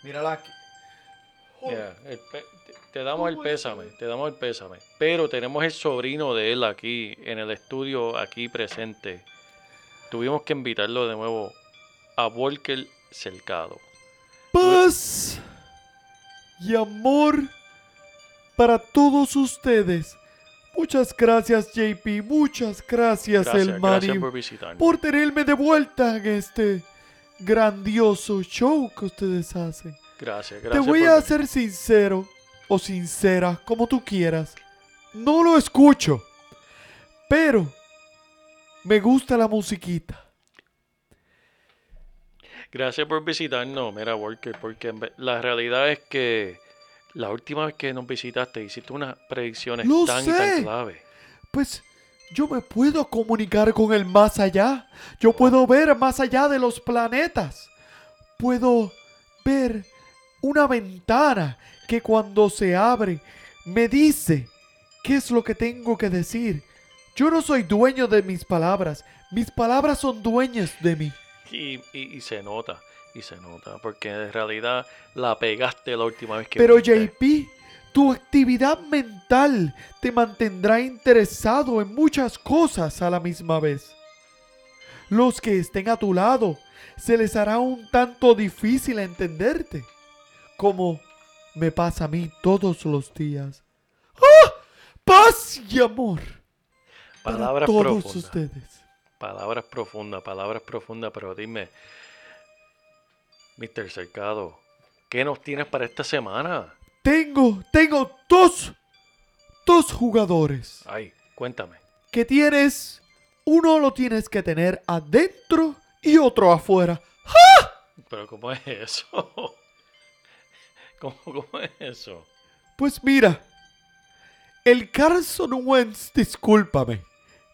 Mírala aquí. El te damos el pésame, te damos el pésame. Pero tenemos el sobrino de él aquí, en el estudio, aquí presente. Tuvimos que invitarlo de nuevo a Walker Cercado. Paz y amor para todos ustedes. Muchas gracias, JP. Muchas gracias, Gracias, el gracias Mari, por visitarnos. por tenerme de vuelta en este grandioso show que ustedes hacen. Gracias, Te gracias. voy por a ser sincero o sincera, como tú quieras. No lo escucho, pero me gusta la musiquita. Gracias por visitarnos, mira, Walker, porque la realidad es que la última vez que nos visitaste hiciste unas predicciones Lo tan y tan sé. clave. Pues yo me puedo comunicar con el más allá. Yo puedo ver más allá de los planetas. Puedo ver una ventana que cuando se abre me dice qué es lo que tengo que decir. Yo no soy dueño de mis palabras. Mis palabras son dueñas de mí. Y, y- y se nota, y se nota, porque en realidad la pegaste la última vez que Pero viniste. JP, tu actividad mental te mantendrá interesado en muchas cosas a la misma vez. Los que estén a tu lado se les hará un tanto difícil entenderte, como me pasa a mí todos los días. ¡Ah! Paz y amor Palabras todos profundas. ustedes. Palabras profundas, palabras profundas, pero dime, Mr. Cercado, ¿qué nos tienes para esta semana? Tengo, tengo dos, dos jugadores. Ay, cuéntame. que tienes, uno lo tienes que tener adentro y otro afuera. Pero ¿cómo es eso? ¿Cómo, cómo es eso? Pues mira, el Carson Wentz, discúlpame,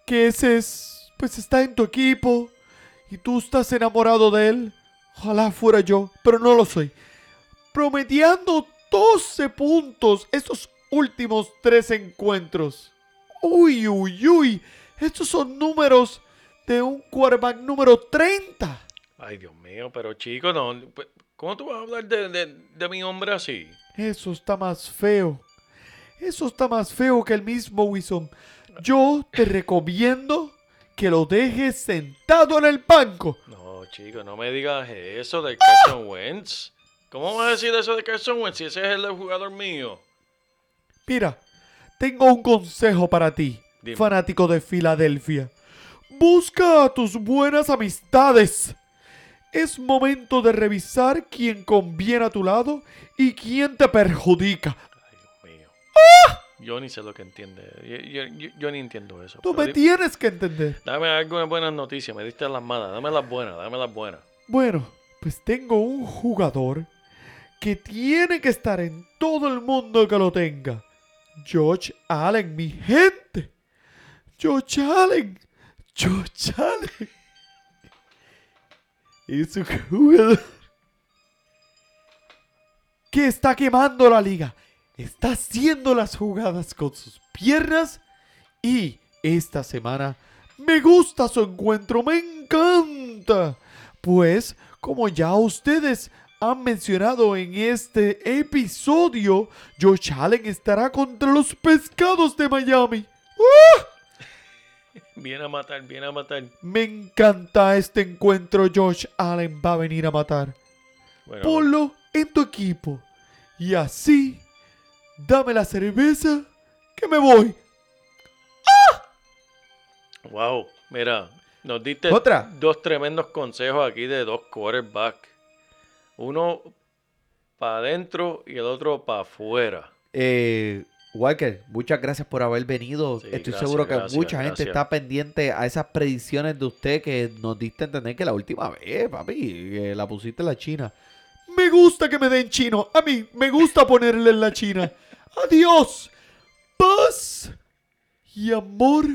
que ese es, pues está en tu equipo y tú estás enamorado de él. Ojalá fuera yo, pero no lo soy. Promediando 12 puntos estos últimos tres encuentros. Uy, uy, uy. Estos son números de un quarterback número 30. Ay, Dios mío, pero chico, no, pues, ¿cómo tú vas a hablar de, de- de mi hombre así? Eso está más feo. Eso está más feo que el mismo Wilson. Yo te recomiendo que lo dejes sentado en el banco. No, chico, no me digas eso de Carson Wentz. ¿Cómo vas a decir eso de Carson Wentz si ese es el jugador mío? Mira, tengo un consejo para ti, Dime. fanático de Filadelfia. Busca a tus buenas amistades. Es momento de revisar quién conviene a tu lado y quién te perjudica. Ay, Dios mío. Yo ni sé lo que entiende. Yo, yo- yo- yo ni entiendo eso. Tú me di- tienes que entender. Dame algunas buenas noticias. Me diste las malas. Dame las buenas. Dame las buenas. Bueno, pues tengo un jugador que tiene que estar en todo el mundo que lo tenga. George Allen, mi gente. George Allen. George Allen. Es un jugador que está quemando la liga. Está haciendo las jugadas con sus piernas y esta semana me gusta su encuentro, me encanta. Pues, como ya ustedes han mencionado en este episodio, Josh Allen estará contra los pescados de Miami. ¡Ah! Viene a matar, viene a matar. Me encanta este encuentro, Josh Allen va a venir a matar. Bueno, Ponlo en tu equipo. Y así, dame la cerveza que me voy. wow, mira, nos diste Otra. dos tremendos consejos aquí de dos quarterbacks. Uno para adentro y el otro para afuera. Eh, Walker, muchas gracias por haber venido. Sí, Estoy gracias, seguro que gracias, mucha gente está pendiente a esas predicciones de usted que nos diste a entender que la última vez, papi, que la pusiste en la China. Me gusta que me den chino. A mí me gusta ponerle en la China. Adiós. Paz y amor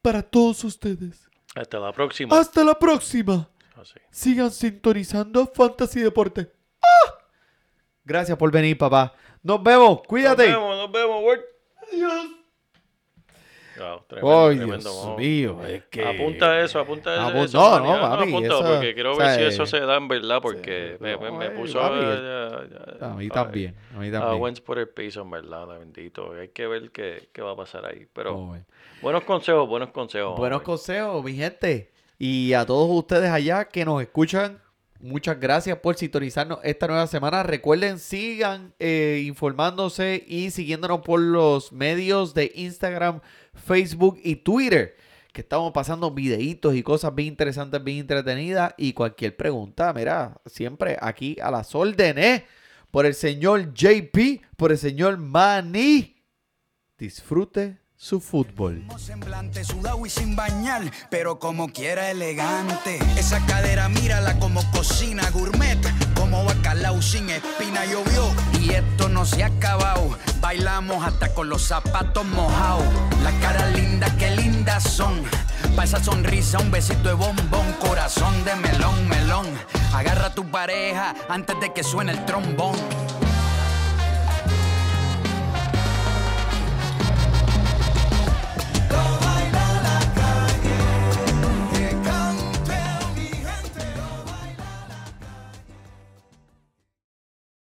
para todos ustedes. Hasta la próxima. Hasta la próxima. Así. Sigan sintonizando Fantasy Deporte. ¡Ah! Gracias por venir, papá. Nos vemos. Cuídate. Nos vemos, nos vemos, Word. Adiós. Wow, tremendo, Ay, tremendo, Dios mío, es que... Apunta eso, apunta eso. Apu- eso, no, no, Ah, papi, apunta, eso- porque quiero o ver sea, si eso eh, se da en verdad, porque sí, me, me, no, me eh, puso papi, a, ya- ya- A mí también, a mí A también. Wentz por el piso, en verdad, bendito. Hay que ver qué, qué va a pasar ahí. Pero Oh, bueno. buenos consejos, buenos consejos. Buenos hombre. consejos, mi gente. Y a todos ustedes allá que nos escuchan, muchas gracias por sintonizarnos esta nueva semana. Recuerden, sigan eh, informándose y siguiéndonos por los medios de Instagram, Facebook y Twitter. Que estamos pasando videitos y cosas bien interesantes, bien entretenidas. Y cualquier pregunta, mira, siempre aquí a las órdenes. Por el señor JP, por el señor Manny. Disfrute su fútbol. Semblante, sudado y sin bañar, pero como quiera elegante. Esa cadera, mírala como cocina gourmet, como bacalao sin espina llovió. Y esto no se ha acabado, bailamos hasta con los zapatos mojados. Las caras lindas, qué lindas son. Pa' esa sonrisa, un besito de bombón, corazón de melón, melón. Agarra a tu pareja antes de que suene el trombón.